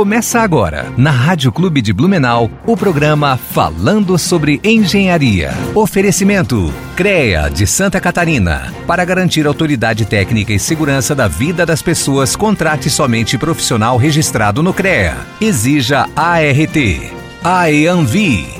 Começa agora, na Rádio Clube de Blumenau, o programa Falando sobre Engenharia. Oferecimento: CREA de Santa Catarina. Para garantir autoridade técnica e segurança da vida das pessoas, contrate somente profissional registrado no CREA. Exija ART. AEANVI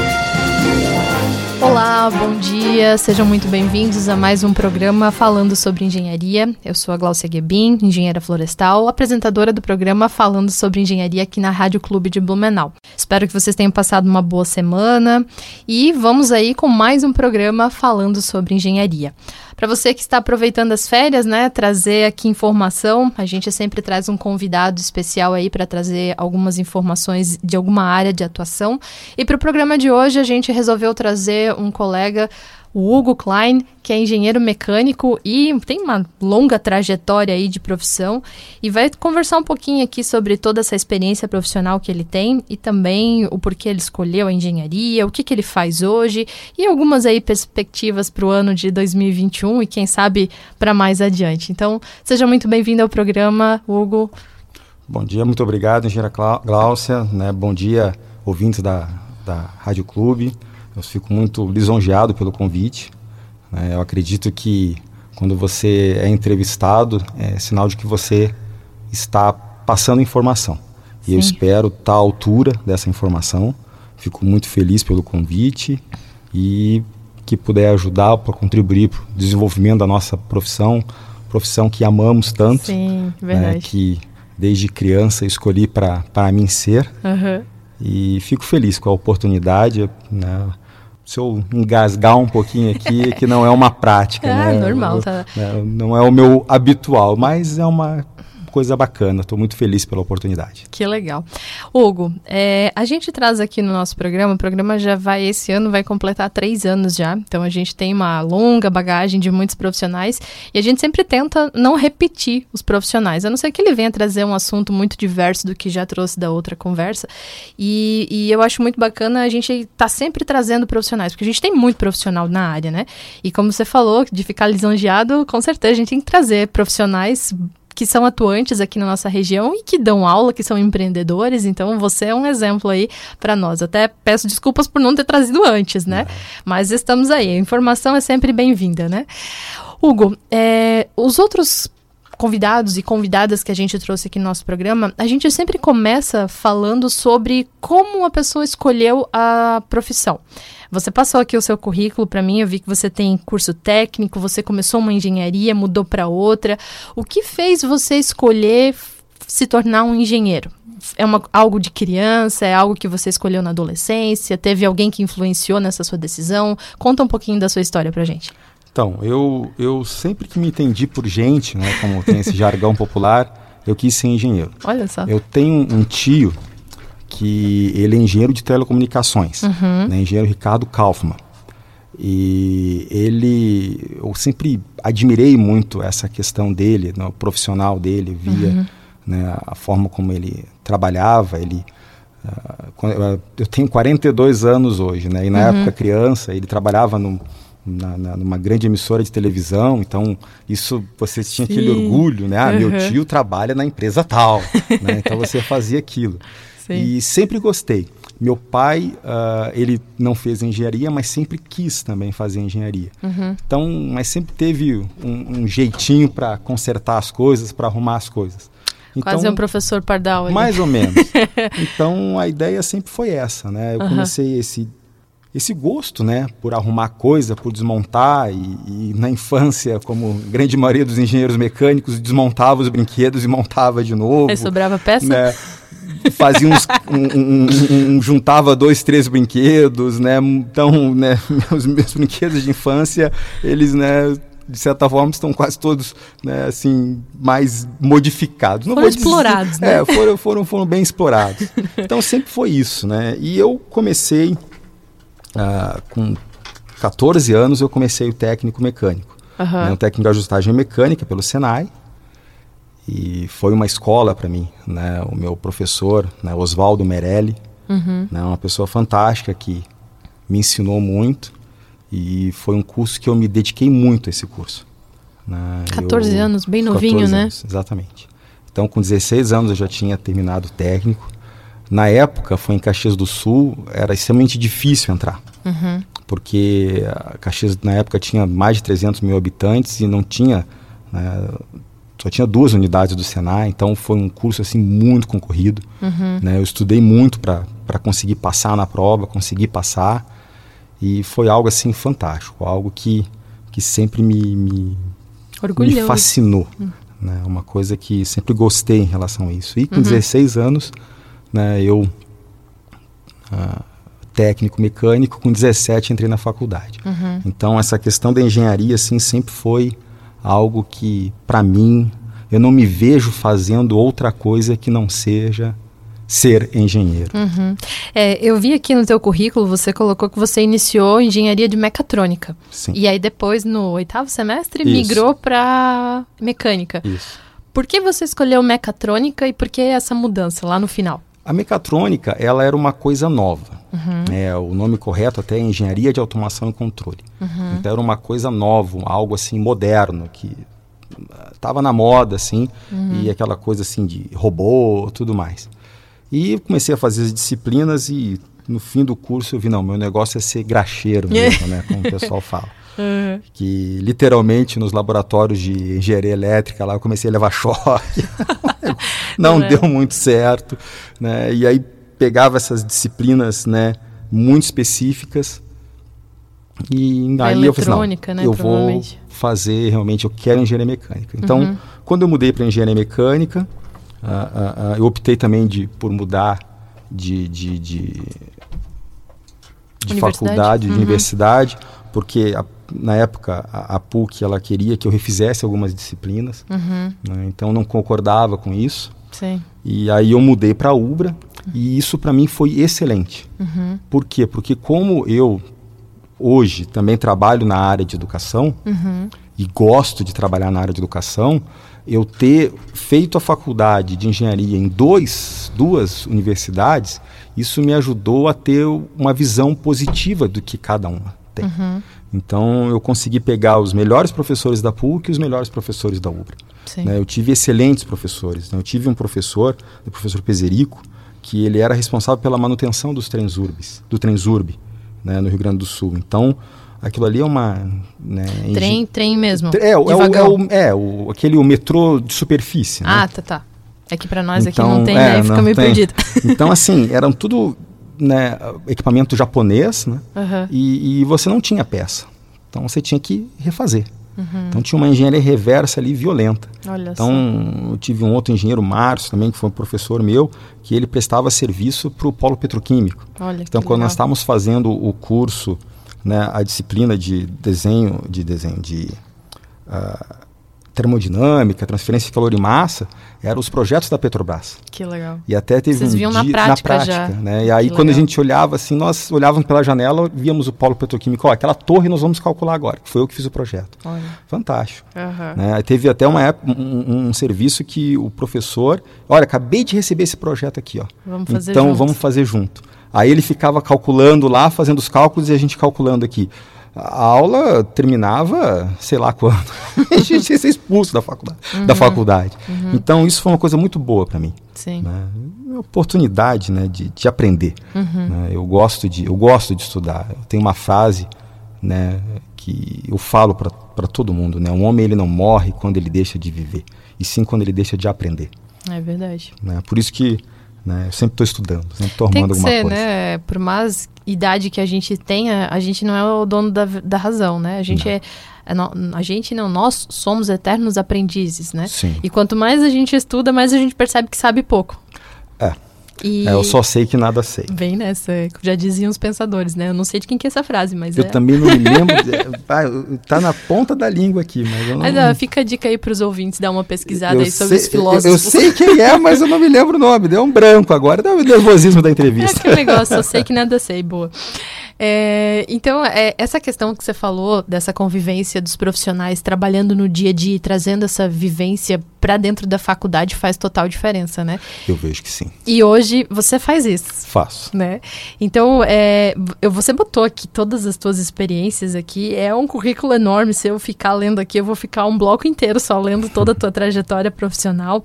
Bom dia, sejam muito bem-vindos a mais um programa falando sobre engenharia. Eu sou a Glaucia Guebin, engenheira florestal, apresentadora do programa Falando sobre Engenharia aqui na Rádio Clube de Blumenau. Espero que vocês tenham passado uma boa semana e vamos aí com mais um programa falando sobre engenharia. Para você que está aproveitando as férias, né, trazer aqui informação, a gente sempre traz um convidado especial aí para trazer algumas informações de alguma área de atuação. E para o programa de hoje a gente resolveu trazer um colega o Hugo Klein, que é engenheiro mecânico e tem uma longa trajetória aí de profissão e vai conversar um pouquinho aqui sobre toda essa experiência profissional que ele tem e também o porquê ele escolheu a engenharia, o que, que ele faz hoje e algumas aí perspectivas para o ano de 2021 e quem sabe para mais adiante. Então, seja muito bem-vindo ao programa, Hugo. Bom dia, muito obrigado, engenheira Gláucia, né? Bom dia, ouvintes da, da Rádio Clube. Eu fico muito lisonjeado pelo convite. Né? Eu acredito que quando você é entrevistado, é sinal de que você está passando informação. Sim. E eu espero estar à altura dessa informação. Fico muito feliz pelo convite e que puder ajudar para contribuir para o desenvolvimento da nossa profissão, profissão que amamos tanto, Sim, verdade. Né, que desde criança escolhi para mim ser. Uhum. E fico feliz com a oportunidade. Né? se eu engasgar um pouquinho aqui, que não é uma prática. É, né? normal, tá? Né? Não é o meu habitual, mas é uma coisa bacana. Estou muito feliz pela oportunidade. Que legal. Hugo, é, a gente traz aqui no nosso programa, o programa já vai, esse ano vai completar três anos já, então a gente tem uma longa bagagem de muitos profissionais e a gente sempre tenta não repetir os profissionais, a não ser que ele venha trazer um assunto muito diverso do que já trouxe da outra conversa. E, e eu acho muito bacana a gente estar tá sempre trazendo profissionais, porque a gente tem muito profissional na área, né? E como você falou, de ficar lisonjeado, com certeza a gente tem que trazer profissionais que são atuantes aqui na nossa região e que dão aula, que são empreendedores. Então, você é um exemplo aí para nós. Até peço desculpas por não ter trazido antes, né? Mas estamos aí. A informação é sempre bem-vinda, né? Hugo, é, os outros convidados e convidadas que a gente trouxe aqui no nosso programa, a gente sempre começa falando sobre como a pessoa escolheu a profissão. Você passou aqui o seu currículo para mim, eu vi que você tem curso técnico, você começou uma engenharia, mudou para outra. O que fez você escolher se tornar um engenheiro? É uma, algo de criança? É algo que você escolheu na adolescência? Teve alguém que influenciou nessa sua decisão? Conta um pouquinho da sua história pra gente. Então, eu, eu sempre que me entendi por gente, né, como tem esse jargão popular, eu quis ser engenheiro. Olha só. Eu tenho um tio que ele é engenheiro de telecomunicações, uhum. né, engenheiro Ricardo Kaufmann. E ele, eu sempre admirei muito essa questão dele, no profissional dele, via uhum. né, a forma como ele trabalhava. Ele, uh, eu tenho 42 anos hoje, né, e na uhum. época criança ele trabalhava no, na, na, numa grande emissora de televisão, então isso você tinha Sim. aquele orgulho, né? Ah, meu tio trabalha na empresa tal, né? Então você fazia aquilo. Sim. E sempre gostei. Meu pai, uh, ele não fez engenharia, mas sempre quis também fazer engenharia. Uhum. Então, mas sempre teve um, um jeitinho para consertar as coisas, para arrumar as coisas. Então, Quase um professor pardal. Ali. Mais ou menos. então, a ideia sempre foi essa, né? Eu uhum. comecei esse esse gosto, né, por arrumar coisa, por desmontar e, e, na infância, como grande maioria dos engenheiros mecânicos, desmontava os brinquedos e montava de novo. Aí sobrava peça? Né? fazia uns, um, um, um, juntava dois, três brinquedos, né? Então, né, meus, meus brinquedos de infância, eles, né, de certa forma estão quase todos, né, assim, mais modificados. Não foram explorados, dizer, né? É, foram, foram, foram bem explorados. Então sempre foi isso, né? E eu comecei uh, com 14 anos eu comecei o técnico mecânico, uhum. né, o técnico de ajustagem mecânica pelo Senai. e foi uma escola para mim, né? O meu professor, né, Oswaldo Merelli, uhum. né, uma pessoa fantástica que me ensinou muito e foi um curso que eu me dediquei muito a esse curso. Né? 14 eu, anos, bem novinho, né? Anos, exatamente. Então, com 16 anos eu já tinha terminado o técnico. Na época, foi em Caxias do Sul, era extremamente difícil entrar. Uhum. Porque Caxias, na época, tinha mais de 300 mil habitantes e não tinha né, só tinha duas unidades do Senai, então foi um curso assim muito concorrido. Uhum. Né? Eu estudei muito para conseguir passar na prova, conseguir passar, e foi algo assim fantástico, algo que, que sempre me, me, me fascinou. Uhum. Né? Uma coisa que sempre gostei em relação a isso. E com uhum. 16 anos, né, eu, uh, técnico mecânico, com 17 entrei na faculdade. Uhum. Então essa questão da engenharia assim sempre foi algo que, para mim, eu não me vejo fazendo outra coisa que não seja ser engenheiro. Uhum. É, eu vi aqui no teu currículo, você colocou que você iniciou engenharia de mecatrônica. Sim. E aí depois, no oitavo semestre, Isso. migrou para mecânica. Isso. Por que você escolheu mecatrônica e por que essa mudança lá no final? A mecatrônica, ela era uma coisa nova. Uhum. É, o nome correto até é Engenharia de Automação e Controle. Uhum. Então era uma coisa nova, algo assim moderno, que estava na moda, assim, uhum. e aquela coisa assim de robô, tudo mais. E comecei a fazer as disciplinas e no fim do curso eu vi, não, meu negócio é ser graxeiro mesmo, né, como o pessoal fala. Uhum. Que literalmente nos laboratórios de engenharia elétrica lá eu comecei a levar choque. não é. deu muito certo, né? E aí pegava essas disciplinas, né, muito específicas e a aí eu falei, não, né, eu vou fazer realmente, eu quero engenharia mecânica. Então, uhum. quando eu mudei para engenharia mecânica, uh, uh, uh, eu optei também de, por mudar de, de, de, de faculdade, de uhum. universidade, porque a, na época a, a, PUC ela queria que eu refizesse algumas disciplinas, uhum. né, então não concordava com isso. Sim. E aí eu mudei para a Ubra e isso para mim foi excelente. Uhum. Por quê? Porque como eu hoje também trabalho na área de educação uhum. e gosto de trabalhar na área de educação, eu ter feito a faculdade de engenharia em dois, duas universidades, isso me ajudou a ter uma visão positiva do que cada uma tem. Uhum. Então eu consegui pegar os melhores professores da PUC e os melhores professores da UBRA. Né? Eu tive excelentes professores. Né? Eu tive um professor, o professor Pezerico, que ele era responsável pela manutenção dos trens urbis, do Transurb né, no Rio Grande do Sul. Então, aquilo ali é uma... Né, trem, trem mesmo, é, é, o, é, o, é o, aquele o metrô de superfície. Né? Ah, tá, tá. É que para nós então, aqui não tem, é, né? Fica meio tem. perdido. Então, assim, eram tudo né, equipamento japonês, né? Uhum. E, e, você não tinha peça. Então, você tinha que refazer. Uhum. Então, tinha uma engenharia reversa ali violenta. Olha então, só. eu tive um outro engenheiro, Márcio, também, que foi um professor meu, que ele prestava serviço para o polo petroquímico. Olha, então, quando legal. nós estávamos fazendo o curso, né, a disciplina de desenho, de desenho de uh, termodinâmica, transferência de calor e massa, eram os projetos da Petrobras. Que legal. E até teve Vocês um viam dia, na prática, na prática né? E aí que quando legal. a gente olhava assim, nós olhávamos pela janela, víamos o polo petroquímico, ó, aquela torre nós vamos calcular agora. Foi eu que fiz o projeto. Olha. Fantástico. Uhum. Né? Teve até uma época, um, um, serviço que o professor, olha, acabei de receber esse projeto aqui, ó. Vamos fazer então junto. vamos fazer junto. Aí ele ficava calculando lá, fazendo os cálculos e a gente calculando aqui a aula terminava, sei lá quando. a gente ia ser expulso da faculdade. Uhum. Da faculdade. Uhum. Então, isso foi uma coisa muito boa para mim. Sim. Né? Uma oportunidade né, de, de aprender. Uhum. Né? Eu, gosto de, eu gosto de estudar. Eu tenho uma frase né, que eu falo para todo mundo. Né? Um homem ele não morre quando ele deixa de viver, e sim quando ele deixa de aprender. É verdade. Né? Por isso que né? Eu sempre estou estudando, sempre estou arrumando alguma ser, coisa. Né? Por mais idade que a gente tenha, a gente não é o dono da, da razão, né? A gente não. é, é a gente não, nós somos eternos aprendizes, né? Sim. E quanto mais a gente estuda, mais a gente percebe que sabe pouco. É. E... É, eu só sei que nada sei. Bem nessa, já diziam os pensadores, né? Eu não sei de quem que é essa frase, mas Eu é... também não me lembro, é, tá na ponta da língua aqui, mas eu não... Mas ó, fica a dica aí para os ouvintes, dar uma pesquisada eu aí sobre sei, os filósofos. Eu, eu, sei quem é, mas eu não me lembro o nome, deu um branco agora, deu o nervosismo da entrevista. É que negócio, eu sei que nada sei, boa. É, então, é, essa questão que você falou dessa convivência dos profissionais trabalhando no dia a dia, trazendo essa vivência para dentro da faculdade faz total diferença, né? Eu vejo que sim. E hoje você faz isso. Faço. Né? Então, é, você botou aqui todas as suas experiências aqui. É um currículo enorme. Se eu ficar lendo aqui, eu vou ficar um bloco inteiro só lendo toda a tua trajetória profissional.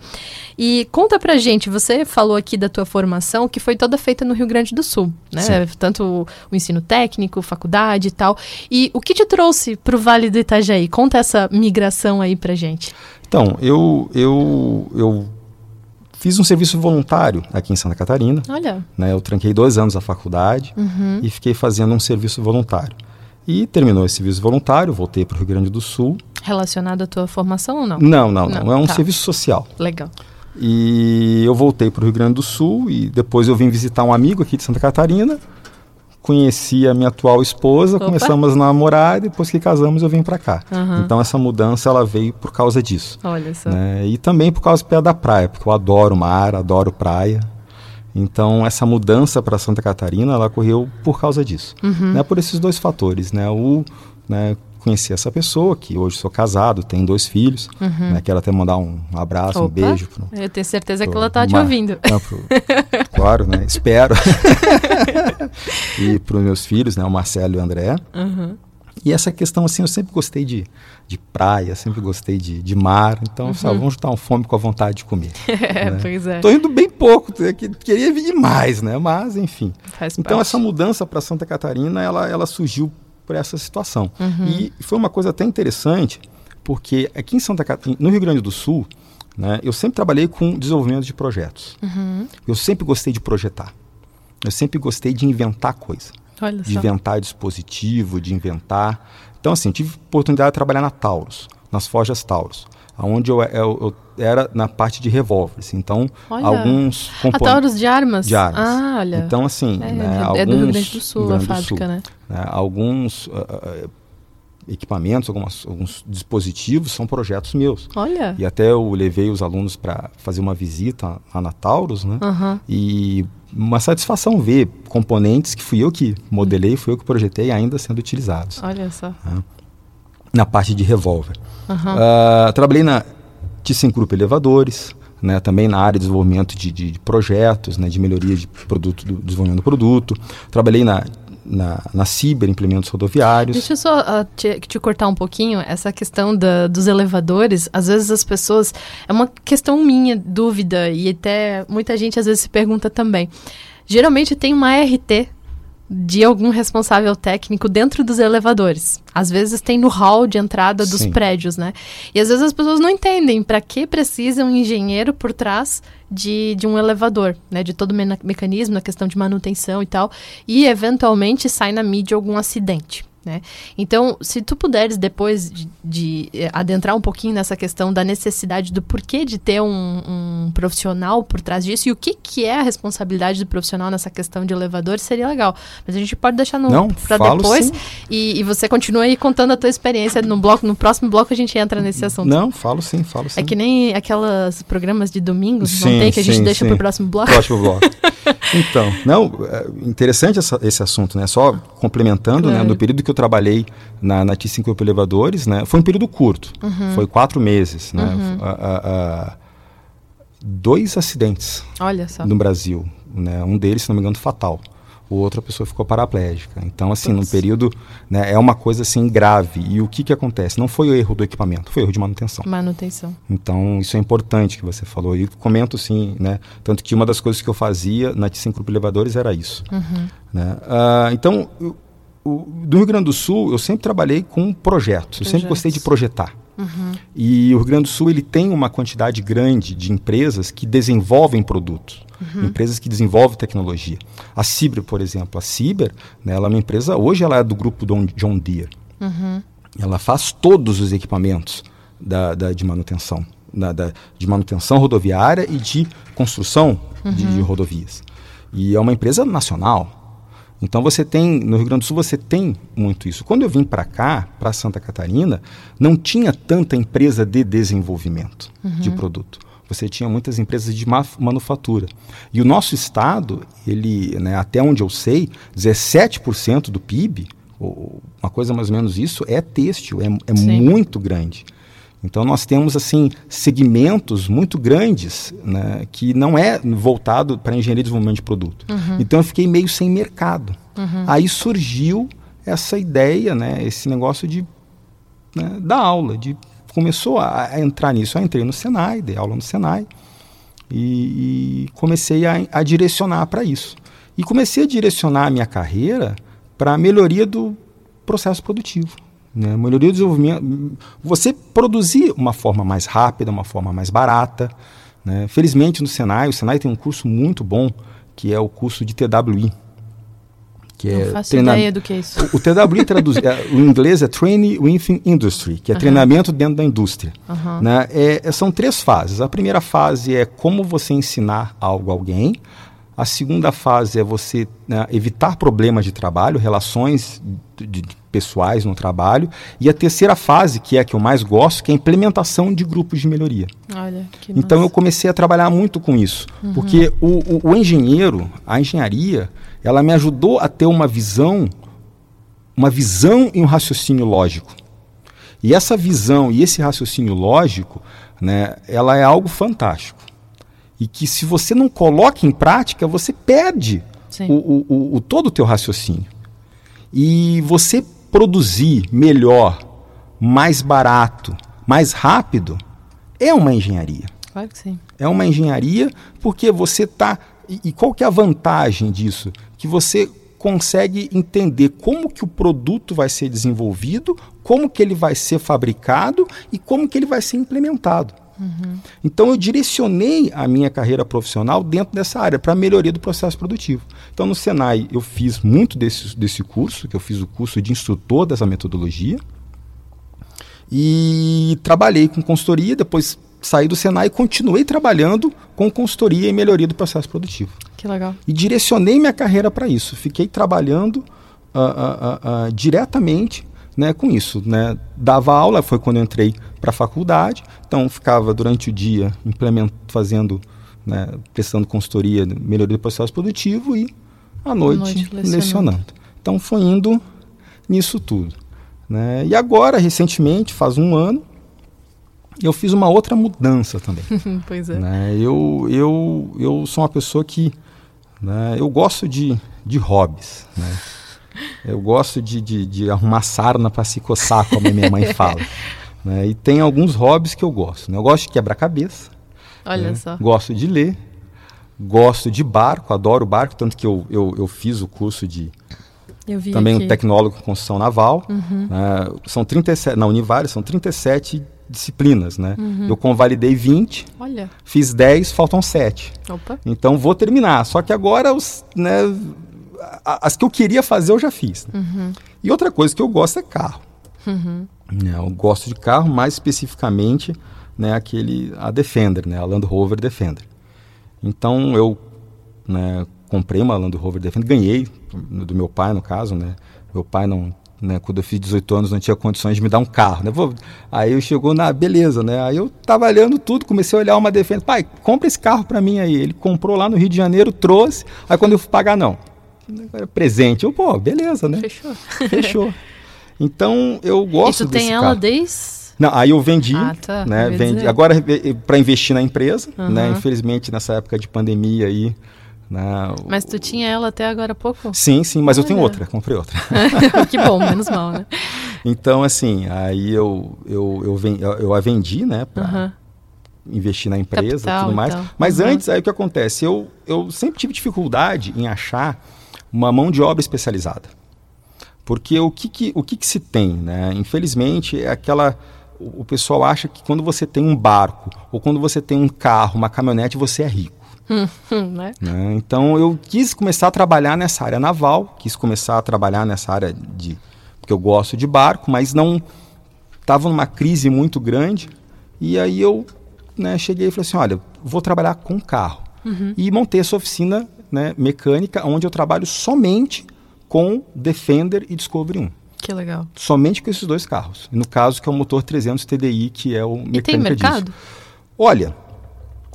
E conta pra gente, você falou aqui da tua formação, que foi toda feita no Rio Grande do Sul, né? Sim. Tanto o, o ensino técnico, faculdade e tal. E o que te trouxe para o Vale do Itajaí? Conta essa migração aí pra gente. Então, eu, eu, eu fiz um serviço voluntário aqui em Santa Catarina. Olha. Né, eu tranquei dois anos a faculdade uhum. e fiquei fazendo um serviço voluntário. E terminou esse serviço voluntário, voltei para o Rio Grande do Sul. Relacionado à tua formação ou não? Não, não, não. não. É um tá. serviço social. Legal. E eu voltei para o Rio Grande do Sul e depois eu vim visitar um amigo aqui de Santa Catarina conheci a minha atual esposa, Opa. começamos a namorar e depois que casamos eu vim para cá. Uhum. Então essa mudança ela veio por causa disso. Olha só. Né? E também por causa do pé da praia, porque eu adoro mar, adoro praia. Então essa mudança para Santa Catarina ela ocorreu por causa disso, uhum. né? Por esses dois fatores, né? O né, conheci essa pessoa, que hoje sou casado, tenho dois filhos, uhum. né, quero até mandar um abraço, Opa, um beijo. Pro, eu tenho certeza pro, que ela está te ouvindo. Não, pro, claro, né, espero. e para os meus filhos, né, o Marcelo e o André. Uhum. E essa questão, assim, eu sempre gostei de, de praia, sempre gostei de, de mar. Então, uhum. sabe, vamos juntar um fome com a vontade de comer. É, né? pois é. Tô indo bem pouco, queria vir mais, né? Mas, enfim. Faz então, parte. essa mudança para Santa Catarina, ela, ela surgiu por essa situação. Uhum. E foi uma coisa até interessante, porque aqui em Santa Catarina, no Rio Grande do Sul, né, eu sempre trabalhei com desenvolvimento de projetos. Uhum. Eu sempre gostei de projetar. Eu sempre gostei de inventar coisa. Olha de só. inventar dispositivo, de inventar. Então, assim, tive oportunidade de trabalhar na Taurus, nas Forjas Taurus onde eu, eu, eu, era na parte de revólveres. Então, olha. alguns componentes... De armas? De armas. Ah, olha. Então, assim... É, né, é alguns, do Rio Grande do Sul a fábrica, Sul, né? né? Alguns... Uh, equipamentos, algumas, alguns dispositivos são projetos meus. Olha. E até eu levei os alunos para fazer uma visita lá na Taurus, né? Uhum. E uma satisfação ver componentes que fui eu que modelei, fui eu que projetei ainda sendo utilizados. Olha só. Né? Na parte de revólver. Uhum. Uh, trabalhei na ThyssenKrupp Elevadores, né, também na área de desenvolvimento de, de, de projetos, né, de melhoria de produto, do desenvolvimento do produto. Trabalhei na, na, na Ciber, implementos rodoviários. Deixa eu só uh, te, te, cortar um pouquinho, essa questão da, dos elevadores, às vezes as pessoas, é uma questão minha, dúvida, e até muita gente às vezes se pergunta também. Geralmente tem uma RT de algum responsável técnico dentro dos elevadores. Às vezes tem no hall de entrada dos Sim. prédios, né? E às vezes as pessoas não entendem para que precisa um engenheiro por trás de, de um elevador, né? De todo o me mecanismo, na questão de manutenção e tal. E eventualmente sai na mídia algum acidente. Né? Então, se tu puderes depois de, de, eh, adentrar um pouquinho nessa questão da necessidade do porquê de ter um, um, profissional por trás disso e o que, que é a responsabilidade do profissional nessa questão de elevador, seria legal. Mas a gente pode deixar para depois e, e, você continua aí contando a tua experiência no bloco. No próximo bloco a gente entra nesse assunto. Não, falo sim, falo sim. É que nem aquelas programas de domingo, sim, não tem que a gente sim, deixa para o próximo bloco. Próximo bloco. então, não, é interessante essa, esse assunto, né? Só complementando, claro. né? No período que eu trabalhei na, na T5 Elevadores, né? Foi um período curto, uhum. foi quatro meses, né? Uhum. A, a, a, dois acidentes no Brasil, né? Um deles, se não me engano, fatal o outra pessoa ficou paraplégica. Então, assim, Nossa. num período, né, é uma coisa assim grave. E o que que acontece? Não foi o erro do equipamento, foi o erro de manutenção. Manutenção. Então, isso é importante que você falou. E comento, sim, né, tanto que uma das coisas que eu fazia na Tissin Grupo Elevadores era isso. Uhum. Né? Uh, então, o, do Rio Grande do Sul, eu sempre trabalhei com projetos. Eu sempre gostei de projetar. Uhum. E o Rio Grande do Sul ele tem uma quantidade grande de empresas que desenvolvem produtos, uhum. empresas que desenvolvem tecnologia. A Ciber, por exemplo, a Ciber, né, ela é uma empresa, hoje ela é do grupo John Deere. Uhum. Ela faz todos os equipamentos da, da de manutenção, da, da, de manutenção rodoviária e de construção de, de uhum. rodovias. E é uma empresa nacional, então você tem, no Rio Grande do Sul você tem muito isso. Quando eu vim para cá, para Santa Catarina, não tinha tanta empresa de desenvolvimento uhum. de produto. você tinha muitas empresas de manufatura. E o nosso estado, ele, né, até onde eu sei, 17% do PIB, ou uma coisa mais ou menos isso, é têxtil, é, é muito grande. Então nós temos assim segmentos muito grandes né, que não é voltado para engenharia de desenvolvimento de produto. Uhum. Então eu fiquei meio sem mercado. Uhum. Aí surgiu essa ideia, né, esse negócio de né, da aula, de começou a, a, entrar nisso. Eu entrei no Senai, dei aula no Senai e, e comecei a, a direcionar para isso. E comecei a direcionar a minha carreira para a melhoria do processo produtivo. Né? Melhoria do desenvolvimento. Você produzir uma forma mais rápida, uma forma mais barata. Né? Felizmente no Senai, o Senai tem um curso muito bom, que é o curso de TWI, que Não é faço treina... ideia do que é isso. O, o TWI traduz, é, o inglês é Training Within Industry, que é treinamento dentro da indústria. Né? É, é, são três fases. A primeira fase é como você ensinar algo a alguém. A segunda fase é você né, evitar problemas de trabalho, relações de, de pessoais no trabalho. E a terceira fase, que é a que eu mais gosto, que é a implementação de grupos de melhoria. Olha, então eu comecei a trabalhar muito com isso. Uhum. Porque o, o, o engenheiro, a engenharia, ela me ajudou a ter uma visão, uma visão e um raciocínio lógico. E essa visão e esse raciocínio lógico, né, ela é algo fantástico. E que se você não coloca em prática, você perde o, o, o, o, todo o teu raciocínio. E você produzir melhor, mais barato, mais rápido, é uma engenharia. Claro que sim. É uma engenharia porque você está... E, e qual que é a vantagem disso? Que você consegue entender como que o produto vai ser desenvolvido, como que ele vai ser fabricado e como que ele vai ser implementado. Uhum. Então eu direcionei a minha carreira profissional dentro dessa área para melhoria do processo produtivo. Então no Senai eu fiz muito desse, desse curso, que eu fiz o curso de instrutor dessa metodologia. E trabalhei com consultoria, depois saí do Senai e continuei trabalhando com consultoria e melhoria do processo produtivo. Que legal. E direcionei minha carreira para isso. Fiquei trabalhando uh, uh, uh, diretamente né, com isso. Né? Dava aula, foi quando entrei para a faculdade, então ficava durante o dia fazendo, né, prestando consultoria, melhoria do processo produtivo e à noite, noite lecionando. lecionando. Então foi indo nisso tudo. Né? E agora, recentemente, faz um ano, eu fiz uma outra mudança também. pois é. Né? Eu, eu, eu sou uma pessoa que né, eu gosto de, de hobbies. Né? Eu gosto de, de, de arrumar sarna para se coçar, como a minha mãe fala. né? E tem alguns hobbies que eu gosto. Né? Eu gosto de quebra-cabeça. Olha né? só. Gosto de ler. Gosto de barco, adoro barco, tanto que eu, eu, eu fiz o curso de. também aqui. um tecnólogo em construção naval. Uhum. Né? São 37, na Univale são 37 disciplinas, né? Uhum. Eu convalidei 20, Olha. fiz 10, faltam 7. Opa. Então vou terminar. Só que agora os, né, as que eu queria fazer eu já fiz. Né? Uhum. E outra coisa que eu gosto é carro. Uhum. Né, eu gosto de carro, mais especificamente né, aquele, a Defender, né, a Land Rover Defender. Então eu né, comprei uma Land Rover Defender, ganhei do meu pai no caso, né? Meu pai não, né, quando eu fiz 18 anos não tinha condições de me dar um carro, né? Vou, aí eu chegou na beleza, né? Aí eu tava olhando tudo, comecei a olhar uma Defender, pai, compra esse carro para mim aí. Ele comprou lá no Rio de Janeiro, trouxe. Aí quando eu fui pagar não, agora presente. Eu, pô, beleza, né? Fechou. Fechou. Então, eu gosto E tu tem ela desde... Não, aí eu vendi, ah, tá. né? Vendi, agora para investir na empresa, uhum. né? Infelizmente nessa época de pandemia aí, né? Mas tu tinha ela até agora há pouco? Sim, sim, mas eu tenho outra, comprei outra. que bom, menos mal, né? Então assim, aí eu eu eu, eu, eu a vendi, né? Pra, uhum investir na empresa e tudo mais. Então. Mas uhum. antes, aí o que acontece? Eu, eu sempre tive dificuldade em achar uma mão de obra especializada. Porque o que, que o que, que, se tem? Né? Infelizmente, é aquela. O, pessoal acha que quando você tem um barco, ou quando você tem um carro, uma caminhonete, você é rico. né? Né? Então eu quis começar a trabalhar nessa área naval, quis começar a trabalhar nessa área de. porque eu gosto de barco, mas não. Estava numa crise muito grande. E aí eu né, cheguei e falei assim: olha, vou trabalhar com carro. Uhum. E montei essa oficina né, mecânica, onde eu trabalho somente com Defender e Discovery 1. Que legal. Somente com esses dois carros. No caso, que é o motor 300 TDI, que é o mecânica E tem mercado? Disso. Olha,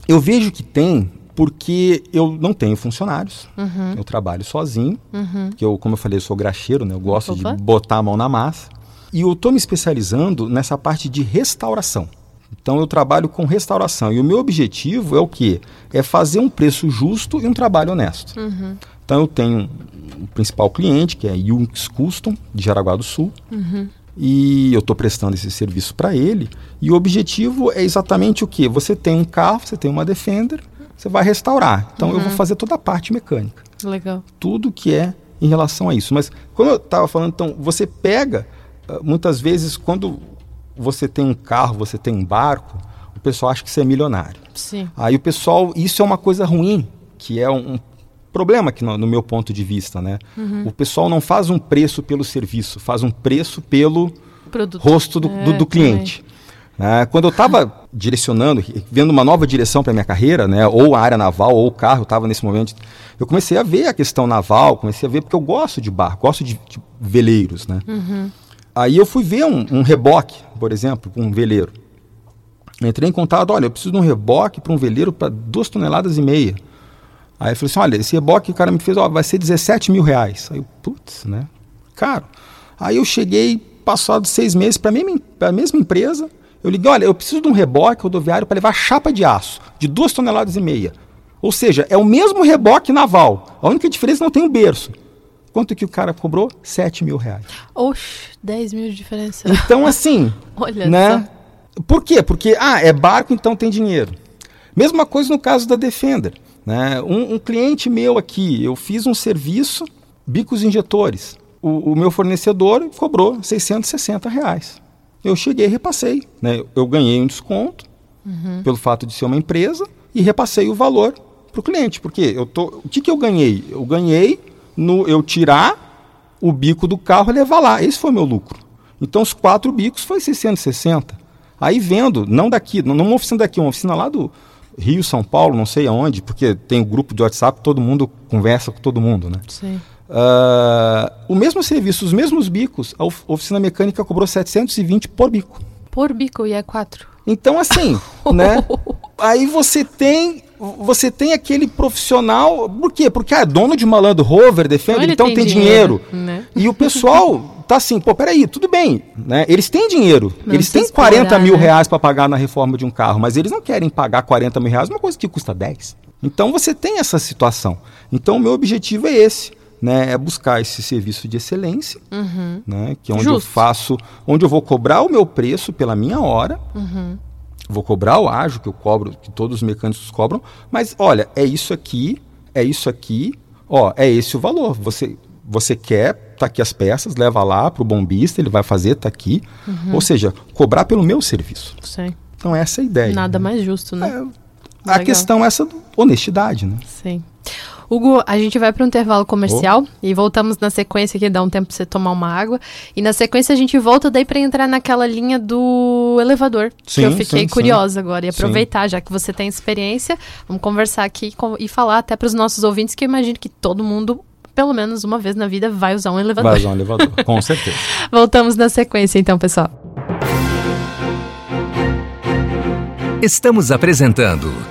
Eu vejo que tem porque eu não tenho funcionários. Uhum. Eu trabalho sozinho, uhum. porque eu, como eu falei, eu sou graxeiro, né? Eu gosto Opa. de botar a mão na massa. E eu estou me especializando nessa parte de restauração. Então eu trabalho com restauração. E o meu objetivo é o quê? É fazer um preço justo e um trabalho honesto. Uhum. Então eu tenho um principal cliente, que é Unix Custom, de Jaraguá do Sul. Uhum. E eu estou prestando esse serviço para ele. E o objetivo é exatamente o quê? Você tem um carro, você tem uma Defender, você vai restaurar. Então uhum. eu vou uhum. fazer toda a parte mecânica. Legal. Tudo que é em relação a isso. Mas como eu estava falando, então você pega ah, muitas vezes quando você tem um carro, você tem um barco, o pessoal acha que você é milionário. Sim. Aí o pessoal, isso é uma coisa ruim, que é um, um problema aqui no, no, meu ponto de vista, né? Uhum. O pessoal não faz um preço pelo serviço, faz um preço pelo Produto. rosto do, é, do, do cliente. Né? Quando eu estava direcionando, vendo uma nova direção para minha carreira, né, ou a área naval, ou o carro, eu estava nesse momento, eu comecei a ver a questão naval, comecei a ver, porque eu gosto de barco, gosto de, de veleiros. Né? Uhum. Aí eu fui ver um, um reboque, por exemplo, com um veleiro. Entrei em contato, olha, eu preciso de um reboque para um veleiro para duas toneladas e meia. Aí eu falei assim, olha, esse reboque o cara me fez, ó, vai ser 17 mil reais. Aí eu, putz, né? Caro. Aí eu cheguei, passado seis meses, para a mesma empresa, eu liguei, olha, eu preciso de um reboque rodoviário para levar chapa de aço, de duas toneladas e meia. Ou seja, é o mesmo reboque naval. A única diferença é não tem um berço. Quanto que o cara cobrou? 7 mil reais. Oxe, 10 mil de diferença. Então, assim. Olha né? Só. Por quê? Porque, ah, é barco, então tem dinheiro. Mesma coisa no caso da Defender. Né? Um, um cliente meu aqui, eu fiz um serviço, bicos injetores. O, o meu fornecedor cobrou 660 reais eu cheguei e repassei. Né? Eu ganhei um desconto uhum. pelo fato de ser uma empresa e repassei o valor para o cliente. Porque eu tô, o que, que eu ganhei? Eu ganhei no eu tirar o bico do carro e levar lá. Esse foi meu lucro. Então os quatro bicos foi 660. Aí vendo, não daqui, não uma oficina daqui, uma oficina lá do Rio, São Paulo, não sei aonde, porque tem um grupo de WhatsApp, todo mundo conversa com todo mundo, né? Sim. Uh, o mesmo serviço, os mesmos bicos, a oficina mecânica cobrou 720 por bico. Por bico e é quatro. Então, assim, né? Aí você tem você tem aquele profissional. Por quê? Porque é dono de malandro Rover, defende, então, tem, tem dinheiro. dinheiro. Né? E o pessoal tá assim, pô, peraí, tudo bem. Né? Eles têm dinheiro. Não eles têm 40 mil né? reais para pagar na reforma de um carro, mas eles não querem pagar 40 mil reais uma coisa que custa 10. Então você tem essa situação. Então o meu objetivo é esse né, é buscar esse serviço de excelência, uhum. né, que é onde Justo. eu faço, onde eu vou cobrar o meu preço pela minha hora, uhum. Vou cobrar o ágio que eu cobro, que todos os mecânicos cobram, mas olha, é isso aqui, é isso aqui, ó, é esse o valor. Você, você quer, tá aqui as peças, leva lá para o bombista, ele vai fazer, tá aqui. Uhum. Ou seja, cobrar pelo meu serviço. Sim. Então essa é a ideia. Nada né? mais justo, né? É, a questão é essa honestidade, né? Sim. Hugo, a gente vai para um intervalo comercial oh. e voltamos na sequência aqui, dá um tempo para você tomar uma água. E na sequência a gente volta daí para entrar naquela linha do elevador, sim, que eu fiquei sim, curiosa sim. agora. E aproveitar, já que você tem experiência, vamos conversar aqui e falar até para os nossos ouvintes, que eu imagino que todo mundo pelo menos uma vez na vida vai usar um elevador. Vai usar um elevador, com certeza. Voltamos na sequência então, pessoal. Estamos apresentando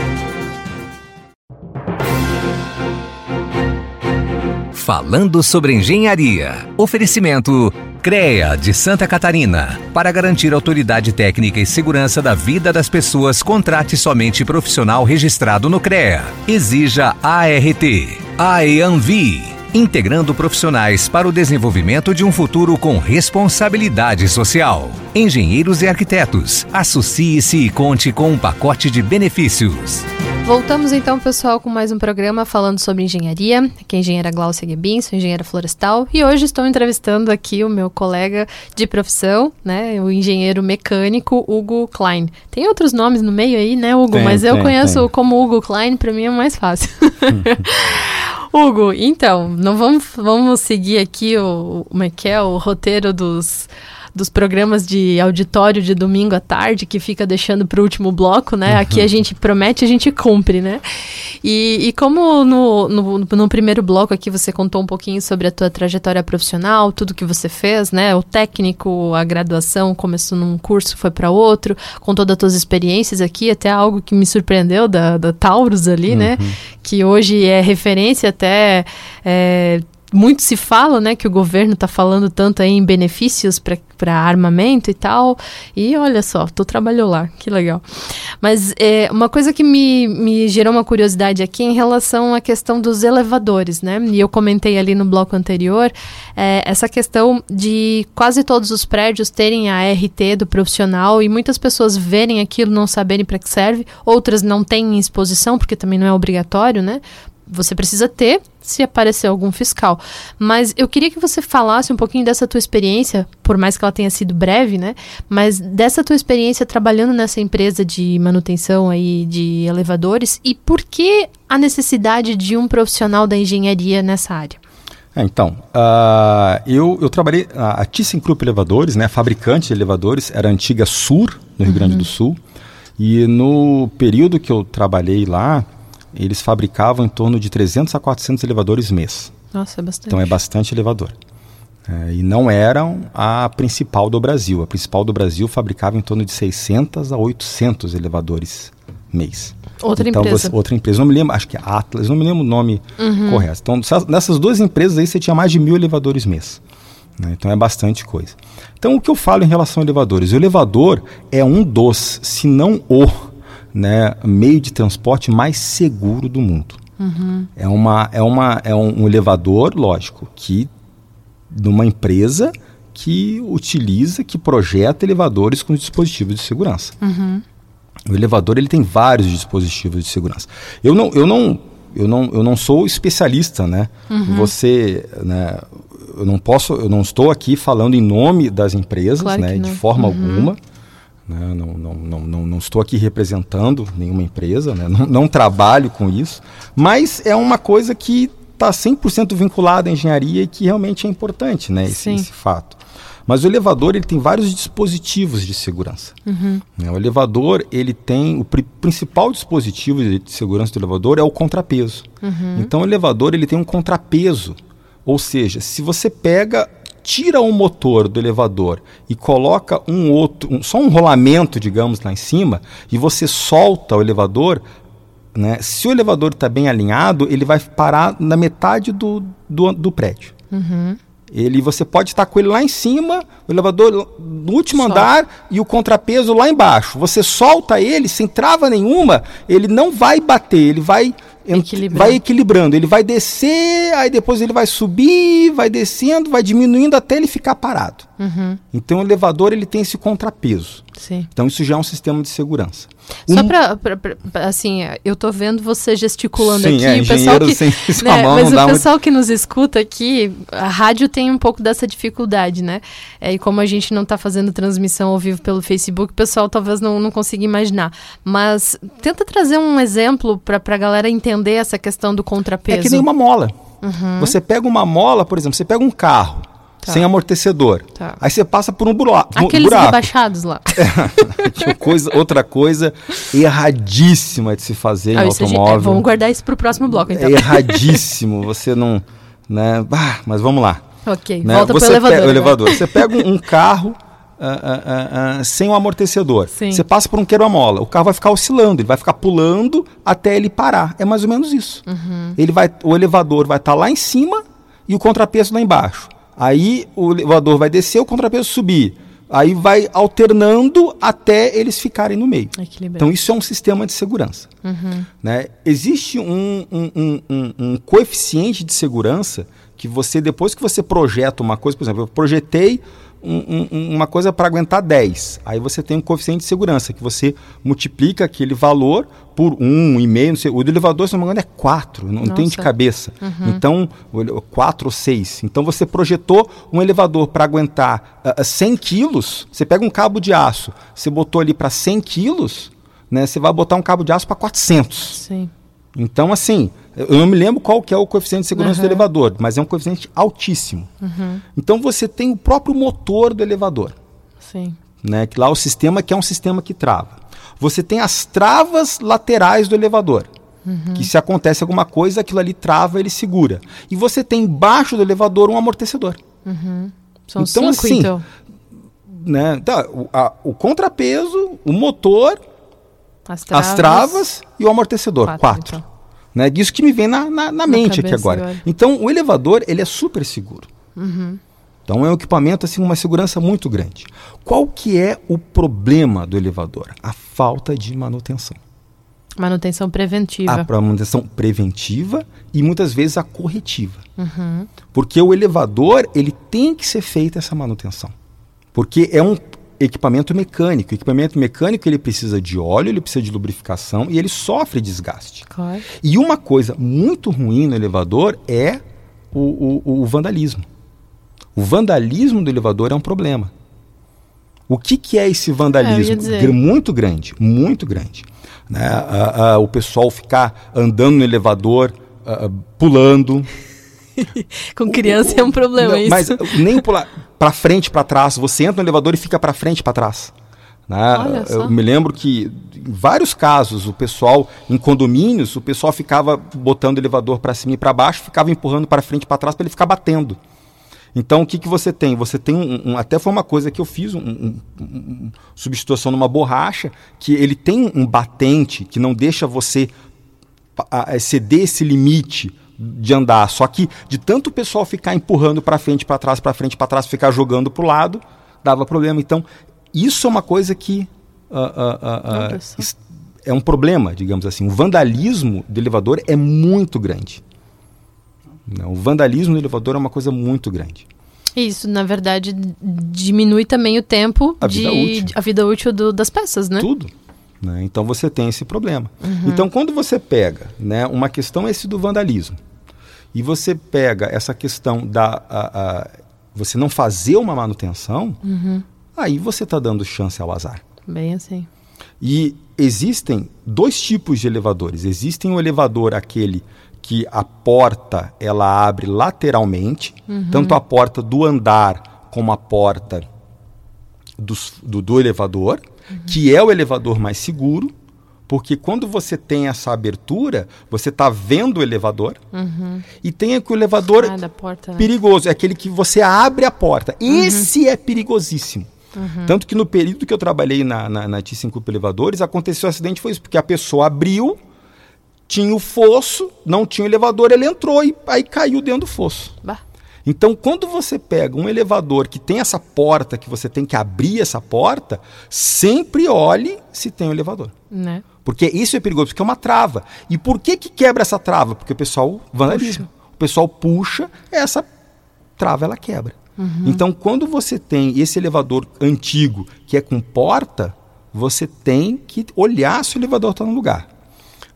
Falando sobre Engenharia. Oferecimento CREA de Santa Catarina. Para garantir autoridade técnica e segurança da vida das pessoas, contrate somente profissional registrado no CREA. Exija ART. AEANVI. Integrando profissionais para o desenvolvimento de um futuro com responsabilidade social. Engenheiros e arquitetos. Associe-se e conte com um pacote de benefícios. Voltamos então, pessoal, com mais um programa falando sobre engenharia. Aqui é a engenheira Glaucia Guebin, sou engenheira florestal e hoje estou entrevistando aqui o meu colega de profissão, né, o engenheiro mecânico Hugo Klein. Tem outros nomes no meio aí, né, Hugo? Tem, Mas eu tem, conheço tem. como Hugo Klein, para mim é mais fácil. Hugo, então, não vamos, vamos seguir aqui o, como é que é, o roteiro dos dos programas de auditório de domingo à tarde, que fica deixando para o último bloco, né? Uhum. Aqui a gente promete, a gente cumpre, né? E, e como no, no, no, primeiro bloco aqui você contou um pouquinho sobre a tua trajetória profissional, tudo que você fez, né? O técnico, a graduação, começou num curso, foi para outro, com todas as tuas experiências aqui, até algo que me surpreendeu da, da Taurus ali, né? uhum. né? Que hoje é referência até... É, muito se fala, né, que o governo está falando tanto aí em benefícios para armamento e tal. E olha só, tu trabalhou lá, que legal. Mas é, uma coisa que me, me gerou uma curiosidade aqui em relação à questão dos elevadores, né? E eu comentei ali no bloco anterior é, essa questão de quase todos os prédios terem a RT do profissional e muitas pessoas verem aquilo, não saberem para que serve, outras não têm exposição, porque também não é obrigatório, né? Você precisa ter se aparecer algum fiscal. Mas eu queria que você falasse um pouquinho dessa tua experiência, por mais que ela tenha sido breve, né? Mas dessa tua experiência trabalhando nessa empresa de manutenção aí de elevadores e por que a necessidade de um profissional da engenharia nessa área? É, então, uh, eu, eu trabalhei, a ThyssenKrupp Elevadores, né, fabricante de elevadores, era a antiga SUR, no Rio Grande do uhum. Sul, e no período que eu trabalhei lá, eles fabricavam em torno de 300 a 400 elevadores mês. Nossa, é bastante. Então é bastante elevador. É, e não eram a principal do Brasil. A principal do Brasil fabricava em torno de 600 a 800 elevadores mês. Outra então, empresa. Você, outra empresa. Não me lembro, acho que é Atlas, não me lembro o nome uhum. correto. Então, nessas duas empresas aí você tinha mais de mil elevadores mês. Né? Então é bastante coisa. Então o que eu falo em relação a elevadores? O elevador é um dos, se não o né, meio de transporte mais seguro do mundo. Uhum. É, uma, é, uma, é um, um elevador, lógico, que de uma empresa que utiliza, que projeta elevadores com dispositivos de segurança. Uhum. O elevador ele tem vários dispositivos de segurança. Eu não, eu não, eu não, eu não sou especialista, né? Uhum. Você, né? Eu não posso, eu não estou aqui falando em nome das empresas, claro né? De forma uhum. alguma. Né? Não, não, não, não, não, estou aqui representando nenhuma empresa, né? não, não trabalho com isso, mas é uma coisa que está 100% vinculada à engenharia e que realmente é importante né? esse, esse, fato. Mas o elevador ele tem vários dispositivos de segurança. Uhum. Né? O elevador ele tem o pri principal dispositivo de segurança do elevador é o contrapeso. Uhum. Então o elevador ele tem um contrapeso, ou seja, se você pega tira o motor do elevador e coloca um outro, um, só um rolamento, digamos, lá em cima, e você solta o elevador, né? se o elevador está bem alinhado, ele vai parar na metade do, do, do prédio. Uhum. Ele, você pode estar com ele lá em cima, o elevador no último Solta. andar e o contrapeso lá embaixo. Você solta ele sem trava nenhuma, ele não vai bater, ele vai vai equilibrando. Ele vai descer, aí depois ele vai subir, vai descendo, vai diminuindo até ele ficar parado. Uhum. Então o elevador ele tem esse contrapeso. Sim. Então isso já é um sistema de segurança. Só um... para assim, eu tô vendo você gesticulando Sim, aqui, é, o pessoal que, sem, né, mão, mas o pessoal muito... que nos escuta aqui, a rádio tem um pouco dessa dificuldade, né? É, e como a gente não está fazendo transmissão ao vivo pelo Facebook, o pessoal talvez não, não consiga imaginar. Mas tenta trazer um exemplo para a galera entender essa questão do contrapeso. É que nem uma mola. Uhum. Você pega uma mola, por exemplo, você pega um carro Tá. sem amortecedor. Tá. Aí você passa por um buraco. Aqueles buraco. rebaixados lá. É, coisa, outra coisa erradíssima de se fazer ah, em automóvel. Gente, é, vamos guardar isso para o próximo bloco, então. É erradíssimo. Você não. Né? Ah, mas vamos lá. Ok, né? volta para o elevador. Pega, o elevador. Você pega um, um carro. Uh, uh, uh, sem o um amortecedor. Sim. Você passa por um queira-mola, o carro vai ficar oscilando, ele vai ficar pulando até ele parar. É mais ou menos isso. Uhum. Ele vai, o elevador vai estar tá lá em cima e o contrapeso lá embaixo. Aí o elevador vai descer, o contrapeso subir. Aí vai alternando até eles ficarem no meio. Então isso é um sistema de segurança. Uhum. Né? Existe um, um, um, um, coeficiente de segurança que você, depois que você projeta uma coisa, por exemplo, eu projetei um, um, uma coisa para aguentar 10. Aí você tem um coeficiente de segurança, que você multiplica aquele valor por 1,5, não sei. O do elevador, se não me engano, é 4, não, tem de cabeça. Uhum. Então, 4 ou 6. Então você projetou um elevador para aguentar uh, 100 quilos, você pega um cabo de aço, você botou ali para 100 quilos, né, você vai botar um cabo de aço para 400. Sim. Então, assim, Eu não me lembro qual que é o coeficiente de segurança uhum. do elevador, mas é um coeficiente altíssimo. Uhum. Então você tem o próprio motor do elevador. Sim. Né, que lá o sistema que é um sistema que trava. Você tem as travas laterais do elevador. Uhum. Que se acontece alguma coisa, aquilo ali trava, ele segura. E você tem embaixo do elevador um amortecedor. Uhum. São então, cinco, assim, então. Né, tá, o, a, o contrapeso, o motor, as travas, as travas e o amortecedor. Quatro. quatro. Então. Né, disso que me vem na, na, na mente aqui agora. agora. Então, o elevador, ele é super seguro. Uhum. Então, é um equipamento, assim, uma segurança muito grande. Qual que é o problema do elevador? A falta de manutenção. Manutenção preventiva. A manutenção preventiva e muitas vezes a corretiva. Uhum. Porque o elevador, ele tem que ser feita essa manutenção. Porque é um equipamento mecânico. O equipamento mecânico ele precisa de óleo, ele precisa de lubrificação e ele sofre desgaste. Claro. E uma coisa muito ruim no elevador é o, o, o vandalismo. O vandalismo do elevador é um problema. O que, que é esse vandalismo? É, muito grande, muito grande. Né? o pessoal ficar andando no elevador, pulando. Com criança é um problema não, isso. Mas nem pular para frente, para trás. Você entra no elevador e fica para frente, para trás. Né? Eu me lembro que em vários casos o pessoal em condomínios, o pessoal ficava botando o elevador para cima e para baixo, ficava empurrando para frente e para trás para ele ficar batendo. Então, o que, que você tem? Você tem um, um Até foi uma coisa que eu fiz, um, um, um, substituição numa borracha, que ele tem um batente que não deixa você exceder esse limite de andar. Só que de tanto o pessoal ficar empurrando para frente, para trás, para frente, para trás, ficar jogando para o lado, dava problema. Então, isso é uma coisa que uh, uh, uh, é um problema, digamos assim. O vandalismo do elevador é muito grande. O vandalismo do elevador é uma coisa muito grande. Isso, na verdade, diminui também o tempo a de vida útil, a vida útil do, das peças, né? Tudo. Né? Então você tem esse problema. Uhum. Então quando você pega, né, uma questão é esse do vandalismo, e você pega essa questão da a, a, você não fazer uma manutenção, uhum. aí você está dando chance ao azar. Bem assim. E existem dois tipos de elevadores. Existem o elevador aquele que a porta ela abre lateralmente, uhum. tanto a porta do andar como a porta do, do, do elevador, uhum. que é o elevador mais seguro, porque quando você tem essa abertura, você está vendo o elevador uhum. e tem aquele elevador ah, porta, né? perigoso, é aquele que você abre a porta. Uhum. Esse é perigosíssimo. Uhum. Tanto que no período que eu trabalhei na, na, na T5 Elevadores, aconteceu um acidente, foi isso, porque a pessoa abriu, tinha o fosso, não tinha o elevador, ele entrou e aí caiu dentro do fosso. Bah. Então, quando você pega um elevador que tem essa porta, que você tem que abrir essa porta, sempre olhe se tem o um elevador. Né? Porque isso é perigoso, porque é uma trava. E por que, que quebra essa trava? Porque o pessoal vandalismo. O pessoal puxa, essa trava ela quebra. Uhum. Então, quando você tem esse elevador antigo que é com porta, você tem que olhar se o elevador está no lugar.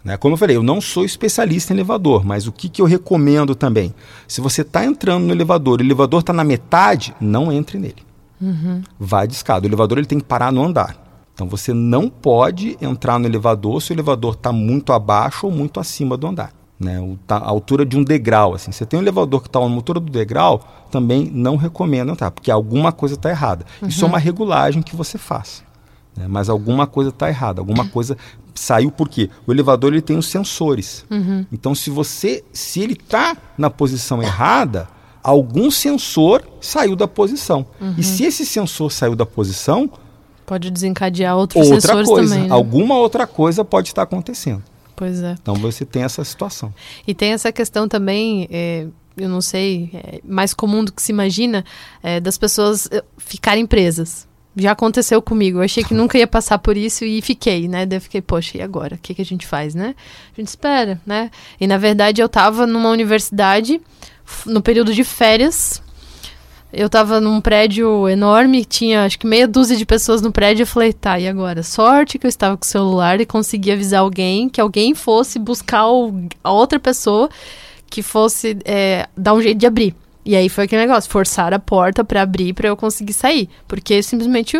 Né? Como eu falei, eu não sou especialista em elevador, mas o que, que eu recomendo também? Se você está entrando no elevador, o elevador está na metade, não entre nele. Uhum. Vai de escada. O elevador ele tem que parar no andar. Então você não pode entrar no elevador se o elevador está muito abaixo ou muito acima do andar. Né? A altura de um degrau. Assim. Você tem um elevador que está na altura do degrau, também não recomendo entrar, porque alguma coisa está errada. Uhum. Isso é uma regulagem que você faz. Né? Mas alguma coisa está errada, alguma coisa saiu por quê? O elevador ele tem os sensores. Uhum. Então, se você, se ele está na posição errada, algum sensor saiu da posição. Uhum. E se esse sensor saiu da posição, pode desencadear outros outra sensores coisa, também. Né? Alguma outra coisa pode estar acontecendo. Pois é. Então você tem essa situação. E tem essa questão também. É eu não sei, é mais comum do que se imagina, é, das pessoas eh, ficarem presas já aconteceu comigo. Eu achei que nunca ia passar por isso e fiquei, né? Daí eu fiquei, poxa, e agora? O que, que a gente faz, né? A gente espera, né? E na verdade eu tava numa universidade, no período de férias. Eu tava num prédio enorme, tinha acho que meia dúzia de pessoas no prédio. Eu falei, tá, e agora? Sorte que eu estava com o celular e consegui avisar alguém, que alguém fosse buscar o, a outra pessoa que fosse é, dar um jeito de abrir. E aí foi aquele negócio, forçar a porta para abrir para eu conseguir sair, porque simplesmente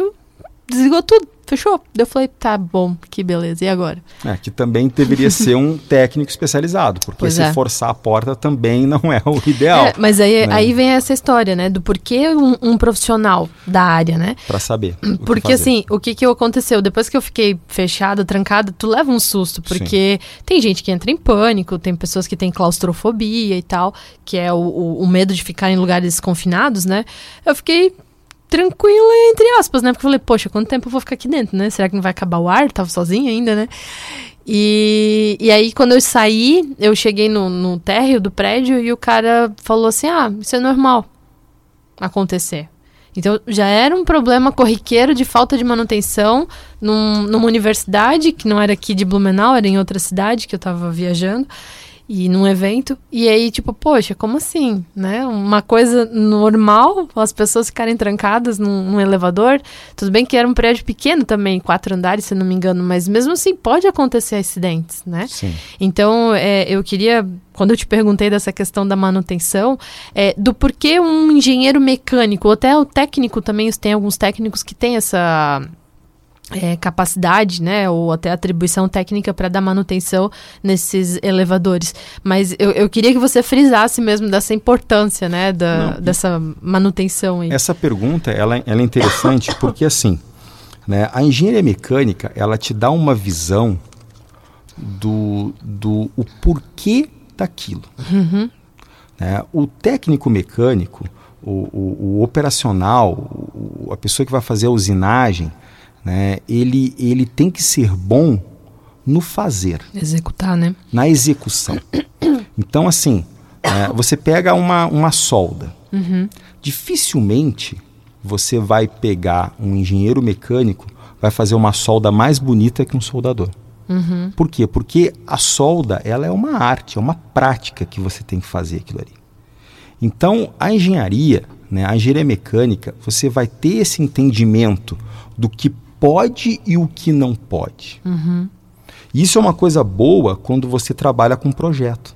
desligou tudo fechou. Eu falei, tá bom, que beleza, e agora? É, que também deveria ser um técnico especializado, porque pois se é. forçar a porta também não é o ideal. É, mas aí, né? aí vem essa história, né, do porquê um, um profissional da área, né? Para saber. Porque assim, o que que aconteceu? Depois que eu fiquei fechada, trancada, tu leva um susto, porque Sim. tem gente que entra em pânico, tem pessoas que têm claustrofobia e tal, que é o, o, o medo de ficar em lugares confinados, né? Eu fiquei tranquila, entre aspas, né? Porque eu falei, poxa, quanto tempo eu vou ficar aqui dentro, né? Será que não vai acabar o ar? Tava sozinha ainda, né? E, e aí, quando eu saí, eu cheguei no, no térreo do prédio e o cara falou assim: ah, isso é normal acontecer. Então, já era um problema corriqueiro de falta de manutenção num, numa universidade, que não era aqui de Blumenau, era em outra cidade que eu estava viajando e num evento. E aí, tipo, poxa, como assim? Né? Uma coisa normal, as pessoas ficarem trancadas num, num, elevador. Tudo bem que era um prédio pequeno também, quatro andares, se não me engano, mas mesmo assim pode acontecer acidentes, né? Sim. Então, é, eu queria. Quando eu te perguntei dessa questão da manutenção, é, do porquê um engenheiro mecânico, ou até o técnico também, tem alguns técnicos que têm essa é, capacidade, né, ou até atribuição técnica para dar manutenção nesses elevadores. Mas eu, eu, queria que você frisasse mesmo dessa importância, né, da, Não, dessa manutenção. Aí. Essa pergunta, ela, ela é interessante porque, assim, né, a engenharia mecânica, ela te dá uma visão do, do o porquê daquilo. Uhum. Né? O técnico mecânico, o, o, o operacional, o, a pessoa que vai fazer a usinagem, né, ele, ele tem que ser bom no fazer. Executar, né? Na execução. Então, assim, é, você pega uma, uma solda. Uhum. Dificilmente você vai pegar um engenheiro mecânico, vai fazer uma solda mais bonita que um soldador. Uhum. Por quê? Porque a solda ela é uma arte, é uma prática que você tem que fazer aquilo ali. Então, a engenharia, né, a engenharia mecânica, você vai ter esse entendimento do que pode e o que não pode. Uhum. Isso é uma coisa boa quando você trabalha com projeto.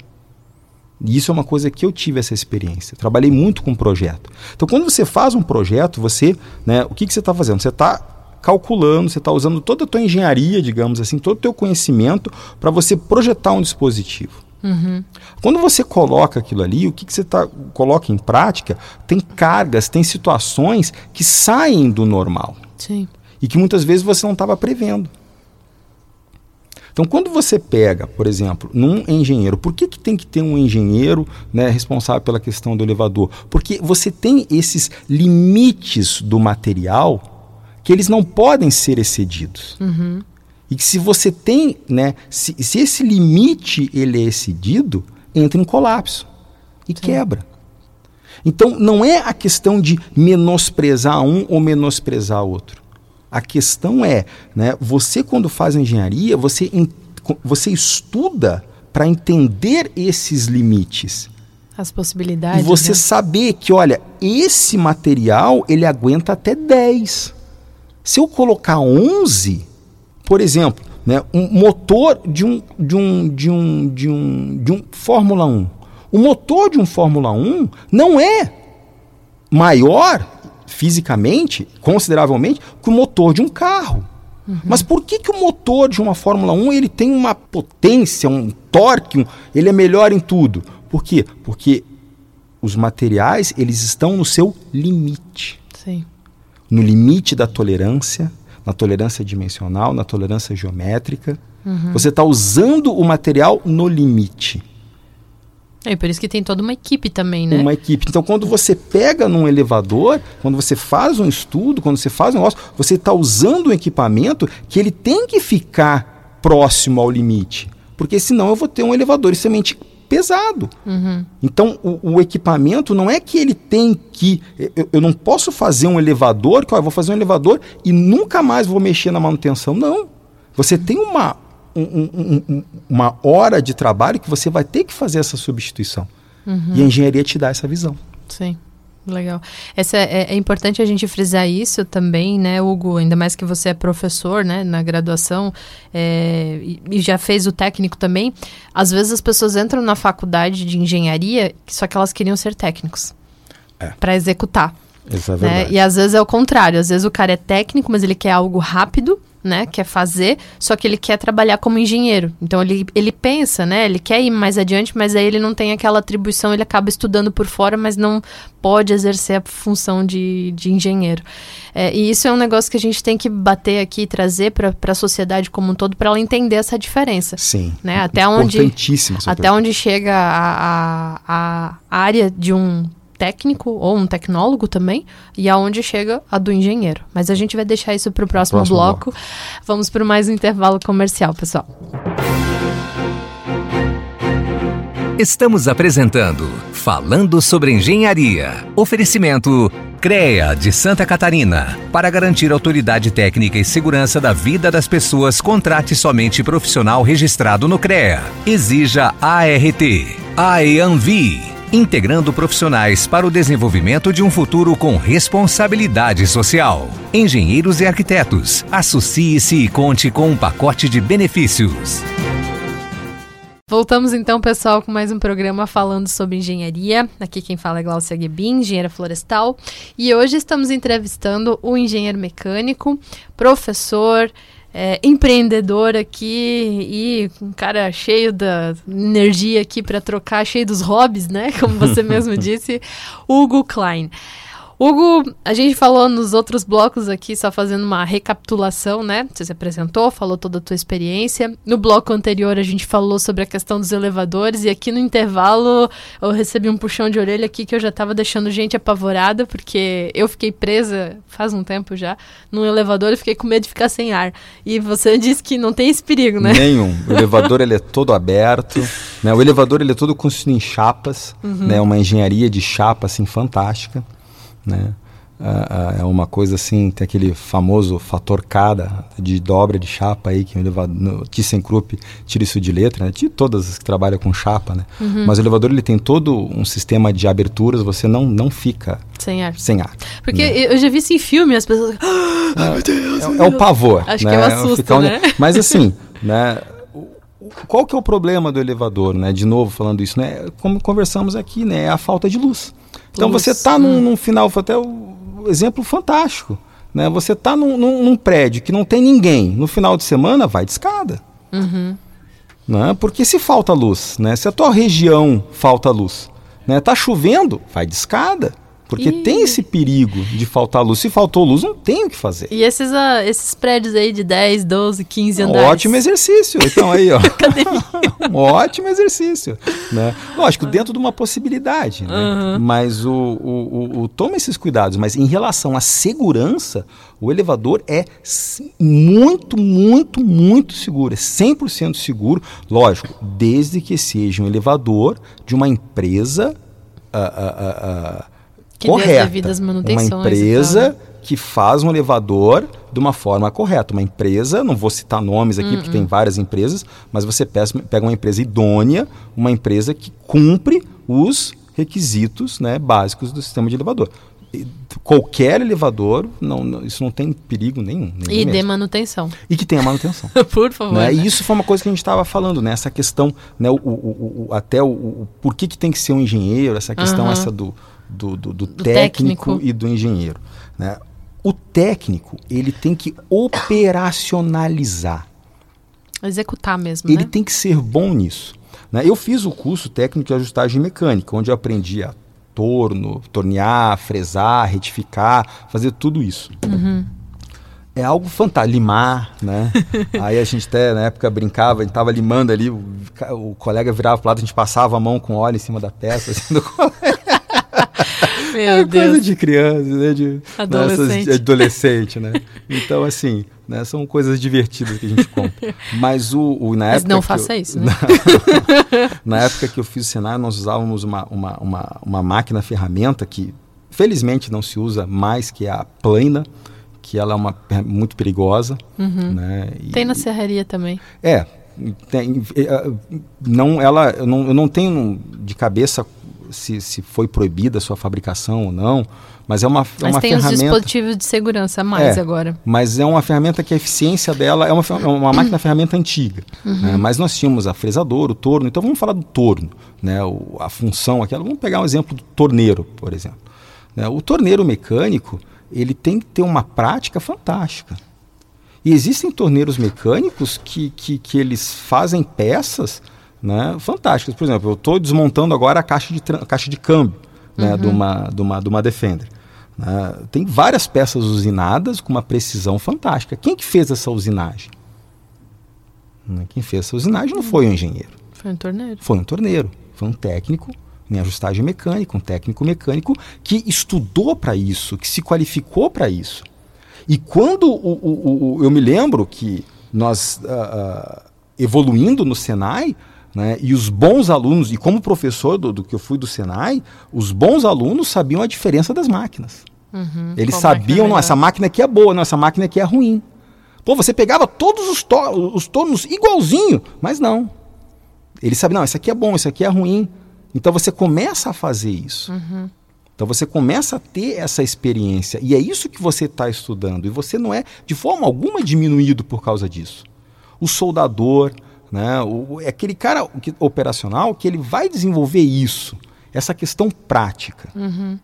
E isso é uma coisa que eu tive essa experiência. trabalhei muito com projeto. Então, quando você faz um projeto, você, né, o que, que você está fazendo? Você está calculando, você está usando toda a tua engenharia, digamos assim, todo o teu conhecimento para você projetar um dispositivo. Uhum. Quando você coloca aquilo ali, o que, que você tá, coloca em prática, tem cargas, tem situações que saem do normal. Sim e que muitas vezes você não estava prevendo. Então, quando você pega, por exemplo, num engenheiro, por que, que tem que ter um engenheiro né, responsável pela questão do elevador? Porque você tem esses limites do material que eles não podem ser excedidos. Uhum. E que se você tem, né, se, se esse limite ele é excedido, entra em colapso e Sim. quebra. Então, não é a questão de menosprezar um ou menosprezar outro. A questão é, né, você quando faz engenharia, você, você estuda para entender esses limites. As possibilidades. E você né? saber que, olha, esse material ele aguenta até 10. Se eu colocar 11, por exemplo, né, um motor de um, de um, de um, de um, de um Fórmula 1. O motor de um Fórmula 1 não é maior fisicamente, consideravelmente, que o motor de um carro. Uhum. Mas por que, que o motor de uma Fórmula 1 ele tem uma potência, um torque, um, ele é melhor em tudo? Por quê? Porque os materiais eles estão no seu limite. Sim. No limite da tolerância, na tolerância dimensional, na tolerância geométrica. Uhum. Você está usando o material no limite. É por isso que tem toda uma equipe também, né? Uma equipe. Então, quando você pega num elevador, quando você faz um estudo, quando você faz um negócio, você está usando um equipamento que ele tem que ficar próximo ao limite. Porque senão eu vou ter um elevador extremamente pesado. Uhum. Então, o, o, equipamento não é que ele tem que. Eu, eu não posso fazer um elevador, que ó, eu vou fazer um elevador e nunca mais vou mexer na manutenção. Não. Você tem uma, um, um, uma hora de trabalho que você vai ter que fazer essa substituição. Uhum. E a engenharia te dá essa visão. Sim. Legal. Essa é, é, importante a gente frisar isso também, né, Hugo? Ainda mais que você é professor, né, na graduação é, e, e, já fez o técnico também. Às vezes as pessoas entram na faculdade de engenharia só que elas queriam ser técnicos é. para executar. Isso é né? verdade. E às vezes é o contrário. Às vezes o cara é técnico, mas ele quer algo rápido, né? Quer fazer, só que ele quer trabalhar como engenheiro. Então ele, ele pensa, né? Ele quer ir mais adiante, mas aí ele não tem aquela atribuição, ele acaba estudando por fora, mas não pode exercer a função de, de engenheiro. É, e isso é um negócio que a gente tem que bater aqui e trazer para a sociedade como um todo para ela entender essa diferença. Sim. Né? Até onde, até onde chega a, a, a área de um técnico ou um tecnólogo também e aonde chega a do engenheiro. Mas a gente vai deixar isso para o próximo, Próximo bloco. Vamos para mais um intervalo comercial, pessoal. Estamos apresentando Falando sobre Engenharia. Oferecimento CREA de Santa Catarina. Para garantir autoridade técnica e segurança da vida das pessoas, contrate somente profissional registrado no CREA. Exija ART. AEANVI. Integrando profissionais para o desenvolvimento de um futuro com responsabilidade social. Engenheiros e arquitetos. Associe-se e conte com um pacote de benefícios. Voltamos então, pessoal, com mais um programa falando sobre engenharia. Aqui quem fala é Glaucia Guebin, engenheira florestal. E hoje estamos entrevistando o engenheiro mecânico, professor, é, empreendedor aqui e um cara cheio da energia aqui para trocar, cheio dos hobbies, né? Como você mesmo disse, Hugo Klein. Hugo, a gente falou nos outros blocos aqui, só fazendo uma recapitulação, né? Você se apresentou, falou toda a tua experiência. No bloco anterior a gente falou sobre a questão dos elevadores e aqui no intervalo eu recebi um puxão de orelha aqui que eu já tava deixando gente apavorada porque eu fiquei presa faz um tempo já num elevador e fiquei com medo de ficar sem ar. E você disse que não tem esse perigo, né? Nenhum. O elevador ele é todo aberto, né? O elevador ele é todo construído em chapas, Uhum. né? Uma engenharia de chapa assim fantástica, né? Ah, ah, é uma coisa assim, tem aquele famoso fator cada de dobra de chapa aí que o elevador, no ThyssenKrupp tira isso de letra, né? De todas as que trabalham com chapa, né? Uhum. Mas o elevador ele tem todo um sistema de aberturas, você não não fica Sem ar. sem ar. Porque né? eu já vi isso em filme, as pessoas. é, é o pavor. Acho né? que é um assusto, né? Mas assim, né? Qual que é o problema do elevador, né? De novo falando isso, né? Como conversamos aqui, né? É a falta de luz. Então Luz, você está num, num final, até o exemplo fantástico, né? Você está num, num- num prédio que não tem ninguém, no final de semana vai de escada. Uhum. Né? Porque se falta luz, né? Se a tua região falta luz, né? Tá chovendo, vai de escada. Porque Ih. tem esse perigo de faltar luz. Se faltou luz, não tem o que fazer. E esses, ah, esses prédios aí de 10, 12, 15 É um andares. ótimo exercício. Então aí, ó. um ótimo exercício. Né? Lógico, dentro de uma possibilidade. Né? Mas o, o, o, o- toma esses cuidados. Mas em relação à segurança, o elevador é muito, muito, muito seguro. É 100% seguro. Lógico, desde que seja um elevador de uma empresa. ah, ah, Que correta. uma empresa tal, né? que faz um elevador de uma forma correta. Uma empresa, não vou citar nomes aqui, porque tem várias empresas, mas você pega uma empresa idônea, uma empresa que cumpre os requisitos né, básicos do sistema de elevador. Qualquer elevador, não, não- isso não tem perigo nenhum. nenhum E mesmo. dê manutenção. E que tenha manutenção. Por favor. Né? né? E isso foi uma coisa que a gente estava falando, né? Essa questão, né? O, o- o- até o, o- por que, que tem que ser um engenheiro, essa questão Aham. essa do, do, do- do Do técnico, técnico. e do engenheiro. Né? O técnico, ele tem que operacionalizar. Executar mesmo, Ele né? tem que ser bom nisso. né? Eu fiz o curso técnico de ajustagem mecânica, onde eu aprendi a torno, tornear, fresar, retificar, fazer tudo isso. É algo fantástico, limar, né? Aí a gente até na época brincava, a gente tava limando ali, o, o colega virava pro lado, a gente passava a mão com óleo em cima da peça, assim, do colega. Meu É coisa Deus. de criança, né? De, Adolescente. de adolescente, né? Então, assim, né? são coisas divertidas que a gente compra. Mas o, o na Mas época não faça eu, isso, né? Na, na época que eu fiz o cenário, nós usávamos uma, uma, uma, uma máquina ferramenta que felizmente não se usa mais, que é a plana, que ela é uma é muito perigosa, né? E- Uhum. Tem na serraria também. é, tem, eh, não, ela, eu não, eu não tenho de cabeça se, se foi proibida a sua fabricação ou não, mas é uma, é Mas uma tem os ferramenta. dispositivos de segurança a mais É. agora. Mas é uma ferramenta que a eficiência dela é uma, é uma máquina ferramenta antiga. né? Mas nós tínhamos a fresadora, o torno. Então vamos falar do torno, né? O- a função aquela. Vamos pegar um exemplo do torneiro, por exemplo. Né? O torneiro mecânico ele tem que ter uma prática fantástica. E existem torneiros mecânicos que, que, que eles fazem peças né, fantásticas. Por exemplo, eu estou desmontando agora a caixa de, a caixa de câmbio né, uhum. de, uma, de, uma, de uma Defender. Né? Tem várias peças usinadas com uma precisão fantástica. Quem que fez essa usinagem? Né, quem fez essa usinagem não foi o engenheiro. Foi um torneiro. Foi um torneiro. Foi um técnico em ajustagem mecânica, um técnico mecânico que estudou para isso, que se qualificou para isso. E quando o, o, o, eu me lembro que nós, uh, uh, evoluindo no Senai, né, e os bons alunos, e como professor do, do, que eu fui do Senai, os bons alunos sabiam a diferença das máquinas. Uhum, Eles sabiam, não, essa máquina aqui é boa, não, essa máquina aqui é ruim. Pô, você pegava todos os, to os tornos igualzinho, mas não. Ele sabe, não, esse aqui é bom, esse aqui é ruim. Então você começa a fazer isso. Uhum. Então você começa a ter essa experiência. E é isso que você está estudando. E você não é de forma alguma diminuído por causa disso. O soldador, né, o, é aquele cara que, operacional que ele vai desenvolver isso, essa questão prática. Uhum.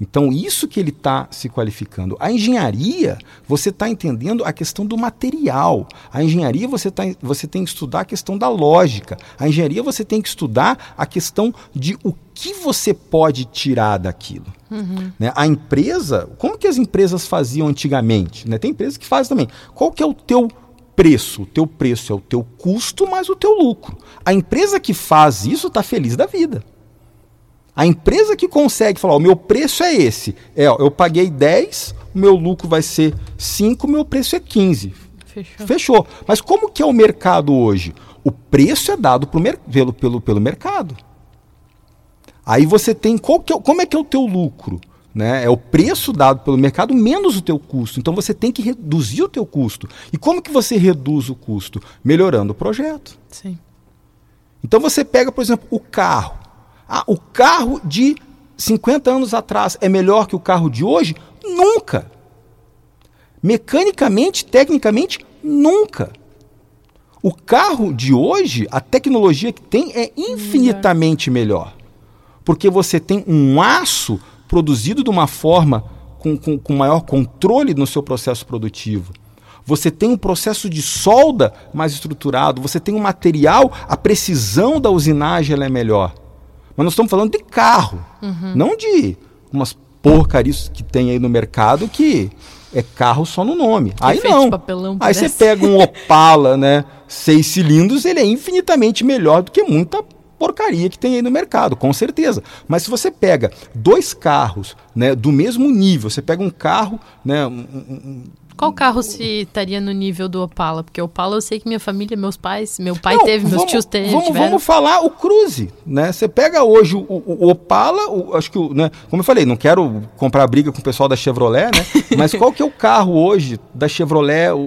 Então, isso que ele está se qualificando. A engenharia, você está entendendo a questão do material. A engenharia, você, tá, você tem que estudar a questão da lógica. A engenharia, você tem que estudar a questão de o que você pode tirar daquilo. Uhum. Né? A empresa, como que as empresas faziam antigamente? Né? Tem empresas que fazem também. Qual que é o teu preço? O teu preço é o teu custo mais o teu lucro. A empresa que faz isso está feliz da vida. A empresa que consegue falar, o meu preço é esse, é, ó, eu paguei 10, o meu lucro vai ser 5, o meu preço é 15. Fechou. Fechou. Mas como que é o mercado hoje? O preço é dado pelo, pelo, pelo mercado. Aí você tem, qual que é, como é que é o teu lucro? Né? É o preço dado pelo mercado menos o teu custo. Então você tem que reduzir o teu custo. E como que você reduz o custo? Melhorando o projeto. Sim. Então você pega, por exemplo, o carro. Ah, o carro de 50 anos atrás é melhor que o carro de hoje? Nunca. Mecanicamente, tecnicamente, nunca. O carro de hoje, a tecnologia que tem é infinitamente melhor. Porque você tem um aço produzido de uma forma com, com, com maior controle no seu processo produtivo. Você tem um processo de solda mais estruturado, você tem um material, a precisão da usinagem é melhor. Mas nós estamos falando de carro, uhum. não de umas porcarias que tem aí no mercado que é carro só no nome. Que aí não. Papelão, aí você pega um Opala, né, seis cilindros, ele é infinitamente melhor do que muita porcaria que tem aí no mercado, com certeza. Mas se você pega dois carros, né, do mesmo nível, você pega um carro, né, um, um, qual carro se estaria no nível do Opala? Porque o Opala eu sei que minha família, meus pais, meu pai Não, teve, meus vamos, tios teve, vamos, vamos falar o Cruze, né? Você pega hoje o, o, o Opala, o, acho que, né? Como eu falei, não quero comprar briga com o pessoal da Chevrolet, né? Mas qual que é o carro hoje da Chevrolet, o,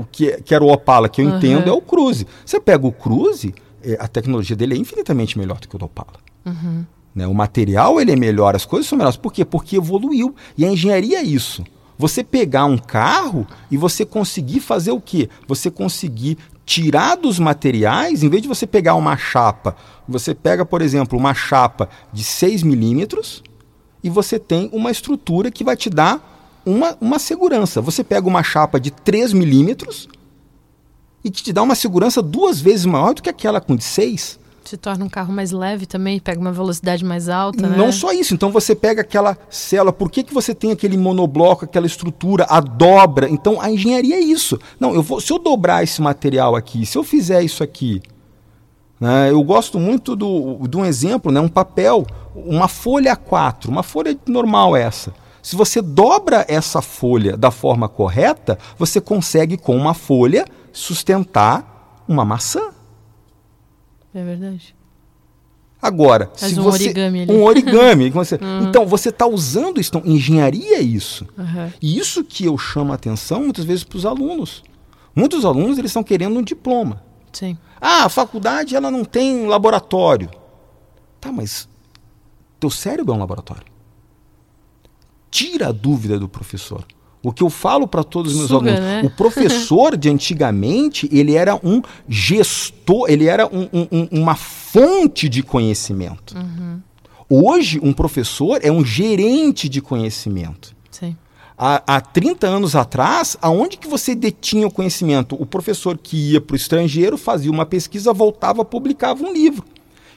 o, que, que era o Opala, que eu uhum. entendo, é o Cruze. Você pega o Cruze, a tecnologia dele é infinitamente melhor do que o do Opala. Uhum. Né? O material ele é melhor, as coisas são melhores. Por quê? Porque evoluiu. E a engenharia é isso. Você pegar um carro e você conseguir fazer o quê? Você conseguir tirar dos materiais, em vez de você pegar uma chapa, você pega, por exemplo, uma chapa de 6 milímetros e você tem uma estrutura que vai te dar uma, uma segurança. Você pega uma chapa de 3 milímetros e que te dá uma segurança duas vezes maior do que aquela com de 6 se torna um carro mais leve também, pega uma velocidade mais alta, né? Não só isso, então você pega aquela célula, por que, que você tem aquele monobloco, aquela estrutura, a dobra? Então a engenharia é isso. Não, eu vou, se eu dobrar esse material aqui, se eu fizer isso aqui, né, eu gosto muito do, de um exemplo, né, um papel, uma folha A4, uma folha normal essa. Se você dobra essa folha da forma correta, você consegue com uma folha sustentar uma maçã. É verdade. Agora, Faz se um você origami ali. um origami, você, uhum. então você está usando isso, então, engenharia é isso. Uhum. E isso que eu chamo a atenção muitas vezes para os alunos. Muitos alunos eles estão querendo um diploma. Sim. Ah, a faculdade ela não tem laboratório. Tá, mas teu cérebro é um laboratório. Tira a dúvida do professor. O que eu falo para todos os meus Suga, alunos, né? o professor de antigamente, ele era um gestor, ele era um, um, uma fonte de conhecimento. Uhum. Hoje, um professor é um gerente de conhecimento. Sim. Há, há 30 anos atrás, aonde que você detinha o conhecimento? O professor que ia para o estrangeiro, fazia uma pesquisa, voltava, publicava um livro.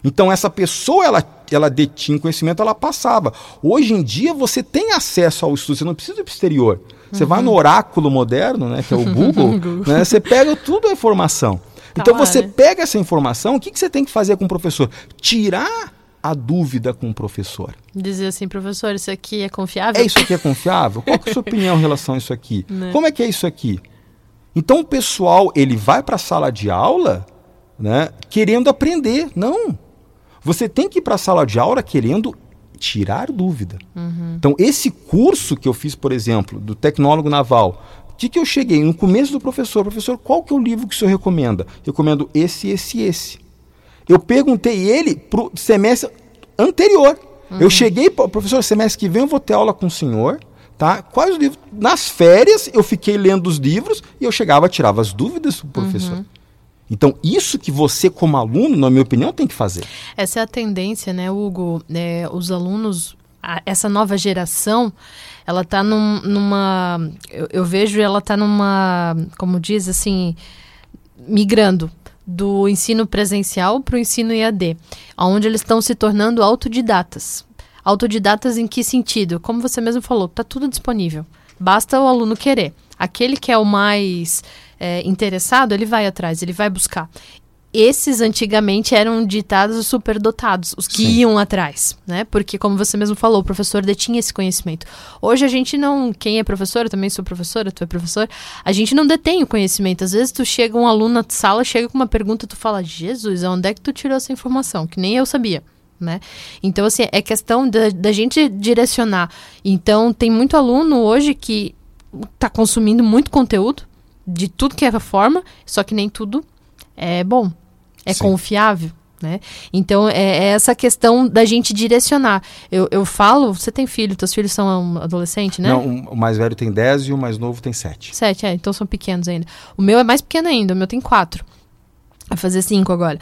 Então, essa pessoa, ela, ela detinha conhecimento, ela passava. Hoje em dia, você tem acesso ao estudo, você não precisa ir para o exterior. Você uhum. vai no oráculo moderno, né, que é o Google, né, você pega tudo a informação. Tá então, lá, você né? pega essa informação, o que, que você tem que fazer com o professor? Tirar a dúvida com o professor. Dizer assim, professor, isso aqui é confiável? É isso aqui é confiável? Qual é a sua opinião em relação a isso aqui? Né? Como é que é isso aqui? Então o pessoal, ele vai para a sala de aula, né, querendo aprender. Não. Você tem que ir para a sala de aula querendo tirar dúvida. Uhum. Então esse curso que eu fiz, por exemplo, do tecnólogo naval, o que, que eu cheguei no começo do professor, professor, qual que é o livro que o senhor recomenda? Recomendo esse, esse, esse. Eu perguntei ele para o semestre anterior. Uhum. Eu cheguei, professor, semestre que vem eu vou ter aula com o senhor. Tá? Quais os livros? Nas férias eu fiquei lendo os livros e eu chegava, tirava as dúvidas do professor. Uhum. Então, isso que você, como aluno, na minha opinião, tem que fazer. Essa é a tendência, né, Hugo? É, os alunos, a, essa nova geração, ela está num, numa. Eu, eu, vejo ela está numa. Como diz assim. Migrando do ensino presencial para o ensino EAD, onde eles estão se tornando autodidatas. Autodidatas em que sentido? Como você mesmo falou, está tudo disponível. Basta o aluno querer. Aquele que é o mais é, interessado, ele vai atrás, ele vai buscar esses antigamente eram ditados superdotados, os que Sim. iam atrás, né? Porque, como você mesmo falou, o professor detinha esse conhecimento. Hoje a gente não. Quem é professor, eu também sou professora, tu é professor, a gente não detém o conhecimento. Às vezes tu chega um aluno na sala, chega com uma pergunta, tu fala, Jesus, onde é que tu tirou essa informação? Que nem eu sabia. Né? Então, assim, é questão da, da gente direcionar. Então, tem muito aluno hoje que está consumindo muito conteúdo de tudo que é forma, só que nem tudo é bom. É Sim. confiável? Né? Então, é, é, essa questão da gente direcionar. Eu, eu falo, você tem filho, teus filhos são adolescentes, né? Não, o mais velho tem 10 e o mais novo tem 7. 7, é, então são pequenos ainda. O meu é mais pequeno ainda, o meu tem 4. Vai fazer 5 agora.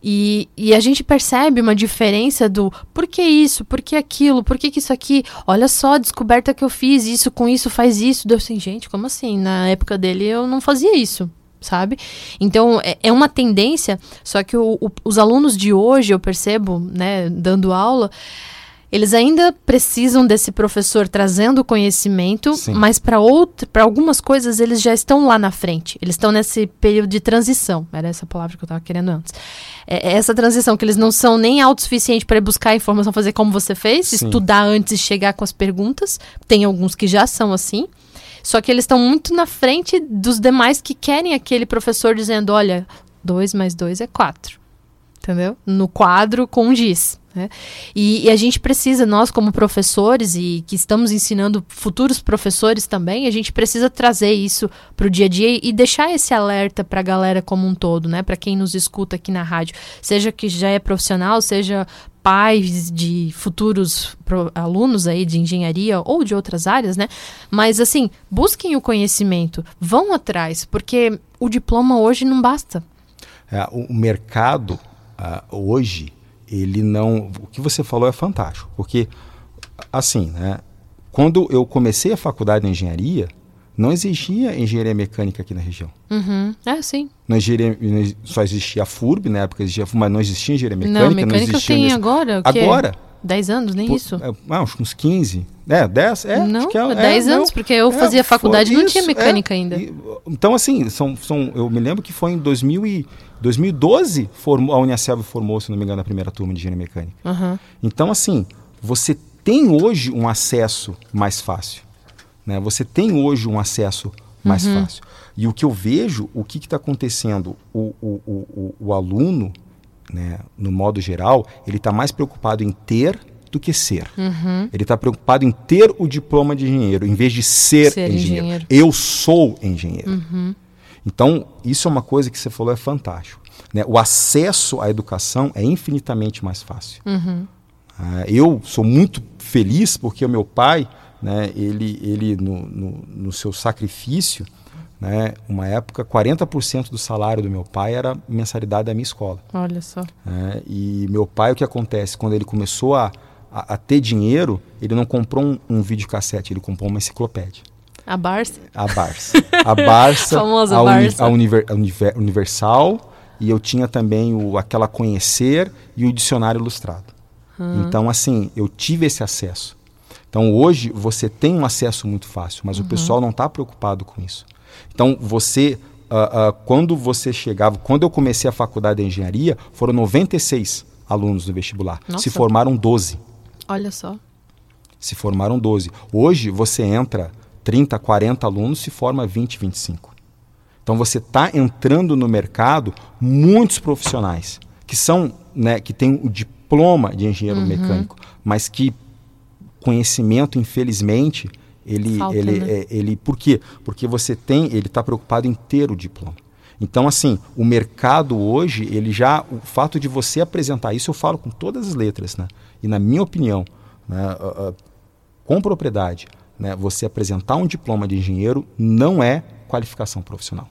E, e a gente percebe uma diferença do por que isso, por que aquilo, por que, que isso aqui, olha só a descoberta que eu fiz, isso com isso faz isso. Deu assim, gente, como assim? Na época dele eu não fazia isso sabe? Então, é, é uma tendência, só que o, o, os alunos de hoje, eu percebo, né, dando aula, eles ainda precisam desse professor trazendo conhecimento, Sim. mas para algumas coisas eles já estão lá na frente. Eles estão nesse período de transição. Era essa palavra que eu estava querendo antes. É, é essa transição que eles não são nem autossuficientes para buscar a informação, fazer como você fez, Sim. estudar antes de chegar com as perguntas. Tem alguns que já são assim. Só que eles estão muito na frente dos demais que querem aquele professor dizendo: olha, 2 mais 2 é 4. Entendeu? No quadro com giz. Né? E, e, a gente precisa, nós como professores e que estamos ensinando futuros professores também, a gente precisa trazer isso para o dia a dia e deixar esse alerta para a galera como um todo, né? Para quem nos escuta aqui na rádio, seja que já é profissional, seja pais de futuros alunos aí de engenharia ou de outras áreas, né? Mas assim, busquem o conhecimento, vão atrás, porque o diploma hoje não basta. É, o mercado uh, hoje, ele não. O que você falou é fantástico, porque assim, né? Quando eu comecei a faculdade de engenharia, não existia engenharia mecânica aqui na região. Uhum. É, sim. Não engenharia, só existia a FURB, na época existia mas não existia engenharia mecânica. Não, mecânica não existia tem nesse... agora? Agora. 10 anos, nem Pô, isso? É, ah, uns 15. É, 10? É, não, que é, 10 é, anos, não, porque eu é, fazia faculdade e não tinha mecânica é, ainda. E, então, assim, são, são, eu me lembro que foi em 2000 e, 2012 formou, a Unicelv formou, se não me engano, a primeira turma de engenharia mecânica. Uhum. Então, assim, você tem hoje um acesso mais fácil. Né? Você tem hoje um acesso mais uhum. fácil. E o que eu vejo, o que está acontecendo, o, o, o, o aluno, né, no modo geral, ele está mais preocupado em ter do que ser. Uhum. Ele está preocupado em ter o diploma de engenheiro, em vez de ser, ser engenheiro. engenheiro. Eu sou engenheiro. Uhum. Então, isso é uma coisa que você falou é fantástico. Né? O acesso à educação é infinitamente mais fácil. Uhum. Uh, eu sou muito feliz porque o meu pai, né, ele, ele no, no, no seu sacrifício, né, uma época, 40% do salário do meu pai era mensalidade da minha escola. Olha só. É, e meu pai, o que acontece? Quando ele começou a, a, a ter dinheiro, ele não comprou um, um videocassete, ele comprou uma enciclopédia. A Barça? A Barça. A Barça, Famosa a, uni, Barça. a univer, a univer, Universal, e eu tinha também o aquela Conhecer e o Dicionário Ilustrado. Então, assim, eu tive esse acesso. Então, hoje, você tem um acesso muito fácil, mas o pessoal não está preocupado com isso. Então, você, ah, ah, quando você chegava, quando eu comecei a faculdade de engenharia, foram 96 alunos do vestibular. Nossa. Se formaram 12 Olha só. se formaram 12. Hoje você entra 30, 40 alunos, se forma 20, 25. Então você está entrando no mercado muitos profissionais que são, né, que têm o diploma de engenheiro mecânico, mas que conhecimento, infelizmente, ele, Falta, ele, né? é, ele, por quê? Porque você tem, ele está preocupado em ter o diploma. Então, assim, o mercado hoje, ele já, o fato de você apresentar isso, eu falo com todas as letras, né? E na minha opinião, né, com propriedade, né, você apresentar um diploma de engenheiro não é qualificação profissional.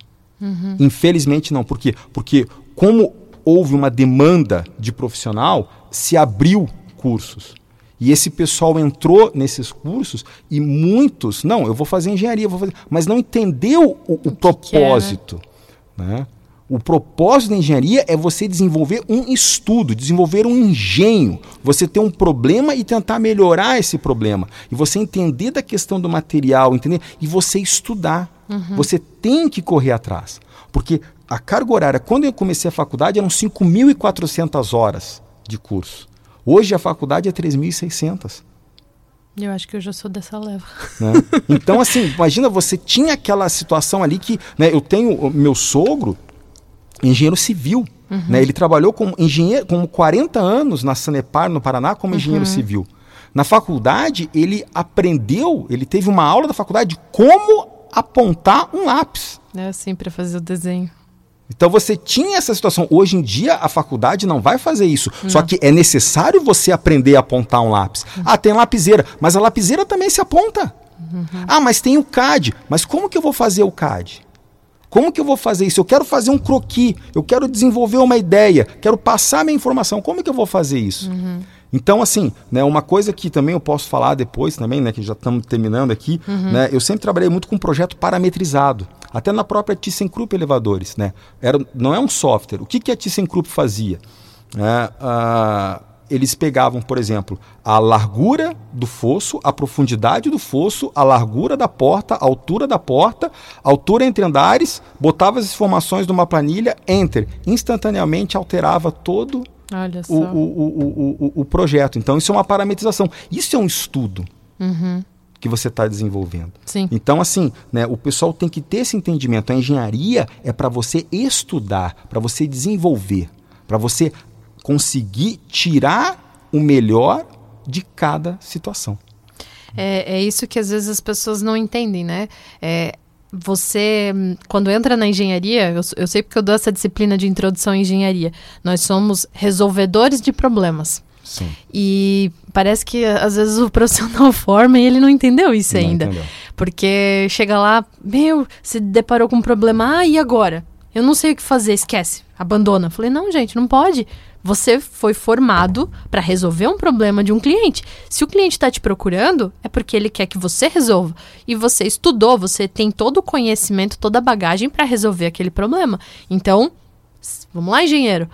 Infelizmente não. Por quê? Porque como houve uma demanda de profissional, se abriu cursos. E esse pessoal entrou nesses cursos e muitos, não, eu vou fazer engenharia, vou fazer, mas não entendeu o, o que que é, né? propósito. né? O propósito da engenharia é você desenvolver um estudo, desenvolver um engenho. Você ter um problema e tentar melhorar esse problema. E você entender da questão do material, entender? E você estudar. Você tem que correr atrás. Porque a carga horária, quando eu comecei a faculdade, eram 5.400 horas de curso. Hoje a faculdade é 3.600. Eu acho que eu já sou dessa leva. né? Então, assim, imagina, você tinha aquela situação ali que. né, eu tenho meu sogro, engenheiro civil. Né? Ele trabalhou como engenheiro, como 40 anos na Sanepar, no Paraná, como engenheiro civil. Na faculdade, ele aprendeu, ele teve uma aula da faculdade de como apontar um lápis. É assim para fazer o desenho. Então você tinha essa situação. Hoje em dia a faculdade não vai fazer isso. Só que é necessário você aprender a apontar um lápis. Ah, tem lapiseira, mas a lapiseira também se aponta. Ah, mas tem o CAD. Mas como que eu vou fazer o CAD? Como que eu vou fazer isso? Eu quero fazer um croquis, eu quero desenvolver uma ideia, quero passar minha informação. Como que eu vou fazer isso? Então, assim, né, uma coisa que também eu posso falar depois também, né, que já estamos terminando aqui, né, eu sempre trabalhei muito com projeto parametrizado, até na própria ThyssenKrupp Elevadores, né, era, não é um software. O que, que a ThyssenKrupp fazia? Ah, eles pegavam, por exemplo, a largura do fosso, a profundidade do fosso, a largura da porta, a altura da porta, a altura entre andares, botava as informações numa planilha, enter, instantaneamente alterava todo Olha só. o, o, o, o, projeto. Então, isso é uma parametrização. Isso é um estudo que você está desenvolvendo. Sim. Então, assim, né, o pessoal tem que ter esse entendimento. A engenharia é para você estudar, para você desenvolver, para você conseguir tirar o melhor de cada situação. É, é isso que às vezes as pessoas não entendem, né? É, você, quando entra na engenharia, eu, eu sei porque eu dou essa disciplina de introdução à engenharia, nós somos resolvedores de problemas. Sim. E parece que às vezes o profissional forma e ele não entendeu isso Não ainda. entendeu. Porque chega lá, meu, se deparou com um problema, ah, e agora? Eu não sei o que fazer, esquece, abandona. Falei, não, gente, não pode. Você foi formado para resolver um problema de um cliente. Se o cliente está te procurando, é porque ele quer que você resolva. E você estudou, você tem todo o conhecimento, toda a bagagem para resolver aquele problema. Então, vamos lá, engenheiro.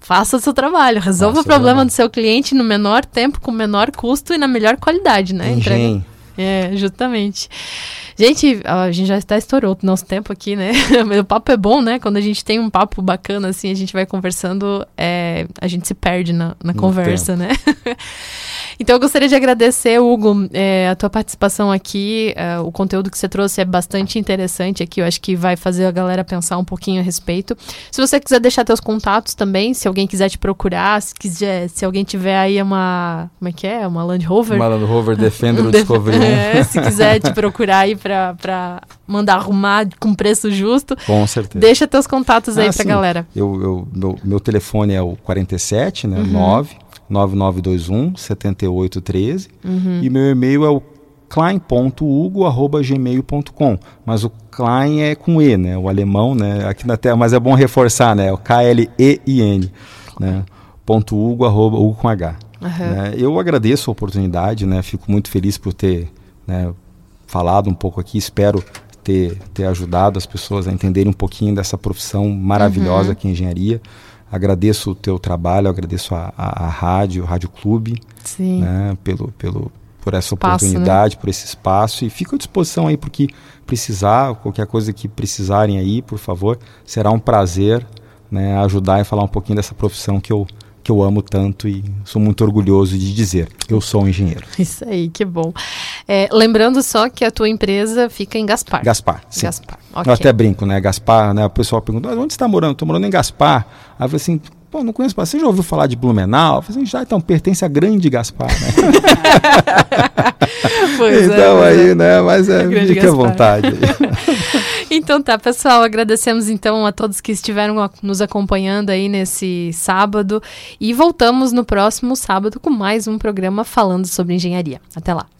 Faça o seu trabalho, resolva Faça o problema do seu cliente no menor tempo, com menor custo e na melhor qualidade, né? Entrega- Engenho. É, justamente. Gente, a gente já está estourou o nosso tempo aqui, né? o papo é bom, né? Quando a gente tem um papo bacana, assim, a gente vai conversando, é, a gente se perde na, na conversa, né? então, eu gostaria de agradecer, Hugo, é, a tua participação aqui. é, o conteúdo que você trouxe é bastante interessante aqui. Eu acho que vai fazer a galera pensar um pouquinho a respeito. Se você quiser deixar teus contatos também, se alguém quiser te procurar, se quiser, se alguém tiver aí uma. Como é que é? Uma Land Rover. Uma Land Rover Defender o Discovery 1. É, se quiser te procurar aí pra, pra mandar arrumar com preço justo, Com certeza. deixa teus contatos aí Ah, pra sim. galera. Eu, eu- meu, meu telefone é o 47, né? Uhum. 9 9921 7813 Uhum. e meu e-mail é o klein.hugo@gmail.com, mas o Klein é com e, né? O alemão, né? Aqui na Terra, mas é bom reforçar, né? O K L E I N, né? Ponto Hugo arroba Hugo com H. Uhum. Né? Eu agradeço a oportunidade, né? Fico muito feliz por ter né, falado um pouco aqui. Espero ter, ter ajudado as pessoas a entenderem um pouquinho dessa profissão maravilhosa uhum. que é engenharia. Agradeço o teu trabalho, agradeço a, a, a rádio, o Rádio Clube, né, pelo, pelo, por essa espaço, né? oportunidade, né? por esse espaço. E fico à disposição aí porque precisar, qualquer coisa que precisarem aí, por favor, será um prazer né, ajudar e falar um pouquinho dessa profissão que eu, que eu amo tanto e sou muito orgulhoso de dizer. Eu sou um engenheiro. Isso aí, que bom. É, lembrando só que a tua empresa fica em Gaspar. Gaspar, sim. Gaspar, okay. Eu até brinco, né? Gaspar, né? O pessoal pergunta, onde você está morando? Estou morando em Gaspar. Aí eu falei assim, Pô, não conheço, você já ouviu falar de Blumenau? Eu falei assim, já, então, pertence a grande Gaspar, né? é, então é, aí, é. né, mas é, fique à vontade. então tá, pessoal, agradecemos então a todos que estiveram nos acompanhando aí nesse sábado e voltamos no próximo sábado com mais um programa falando sobre engenharia. Até lá.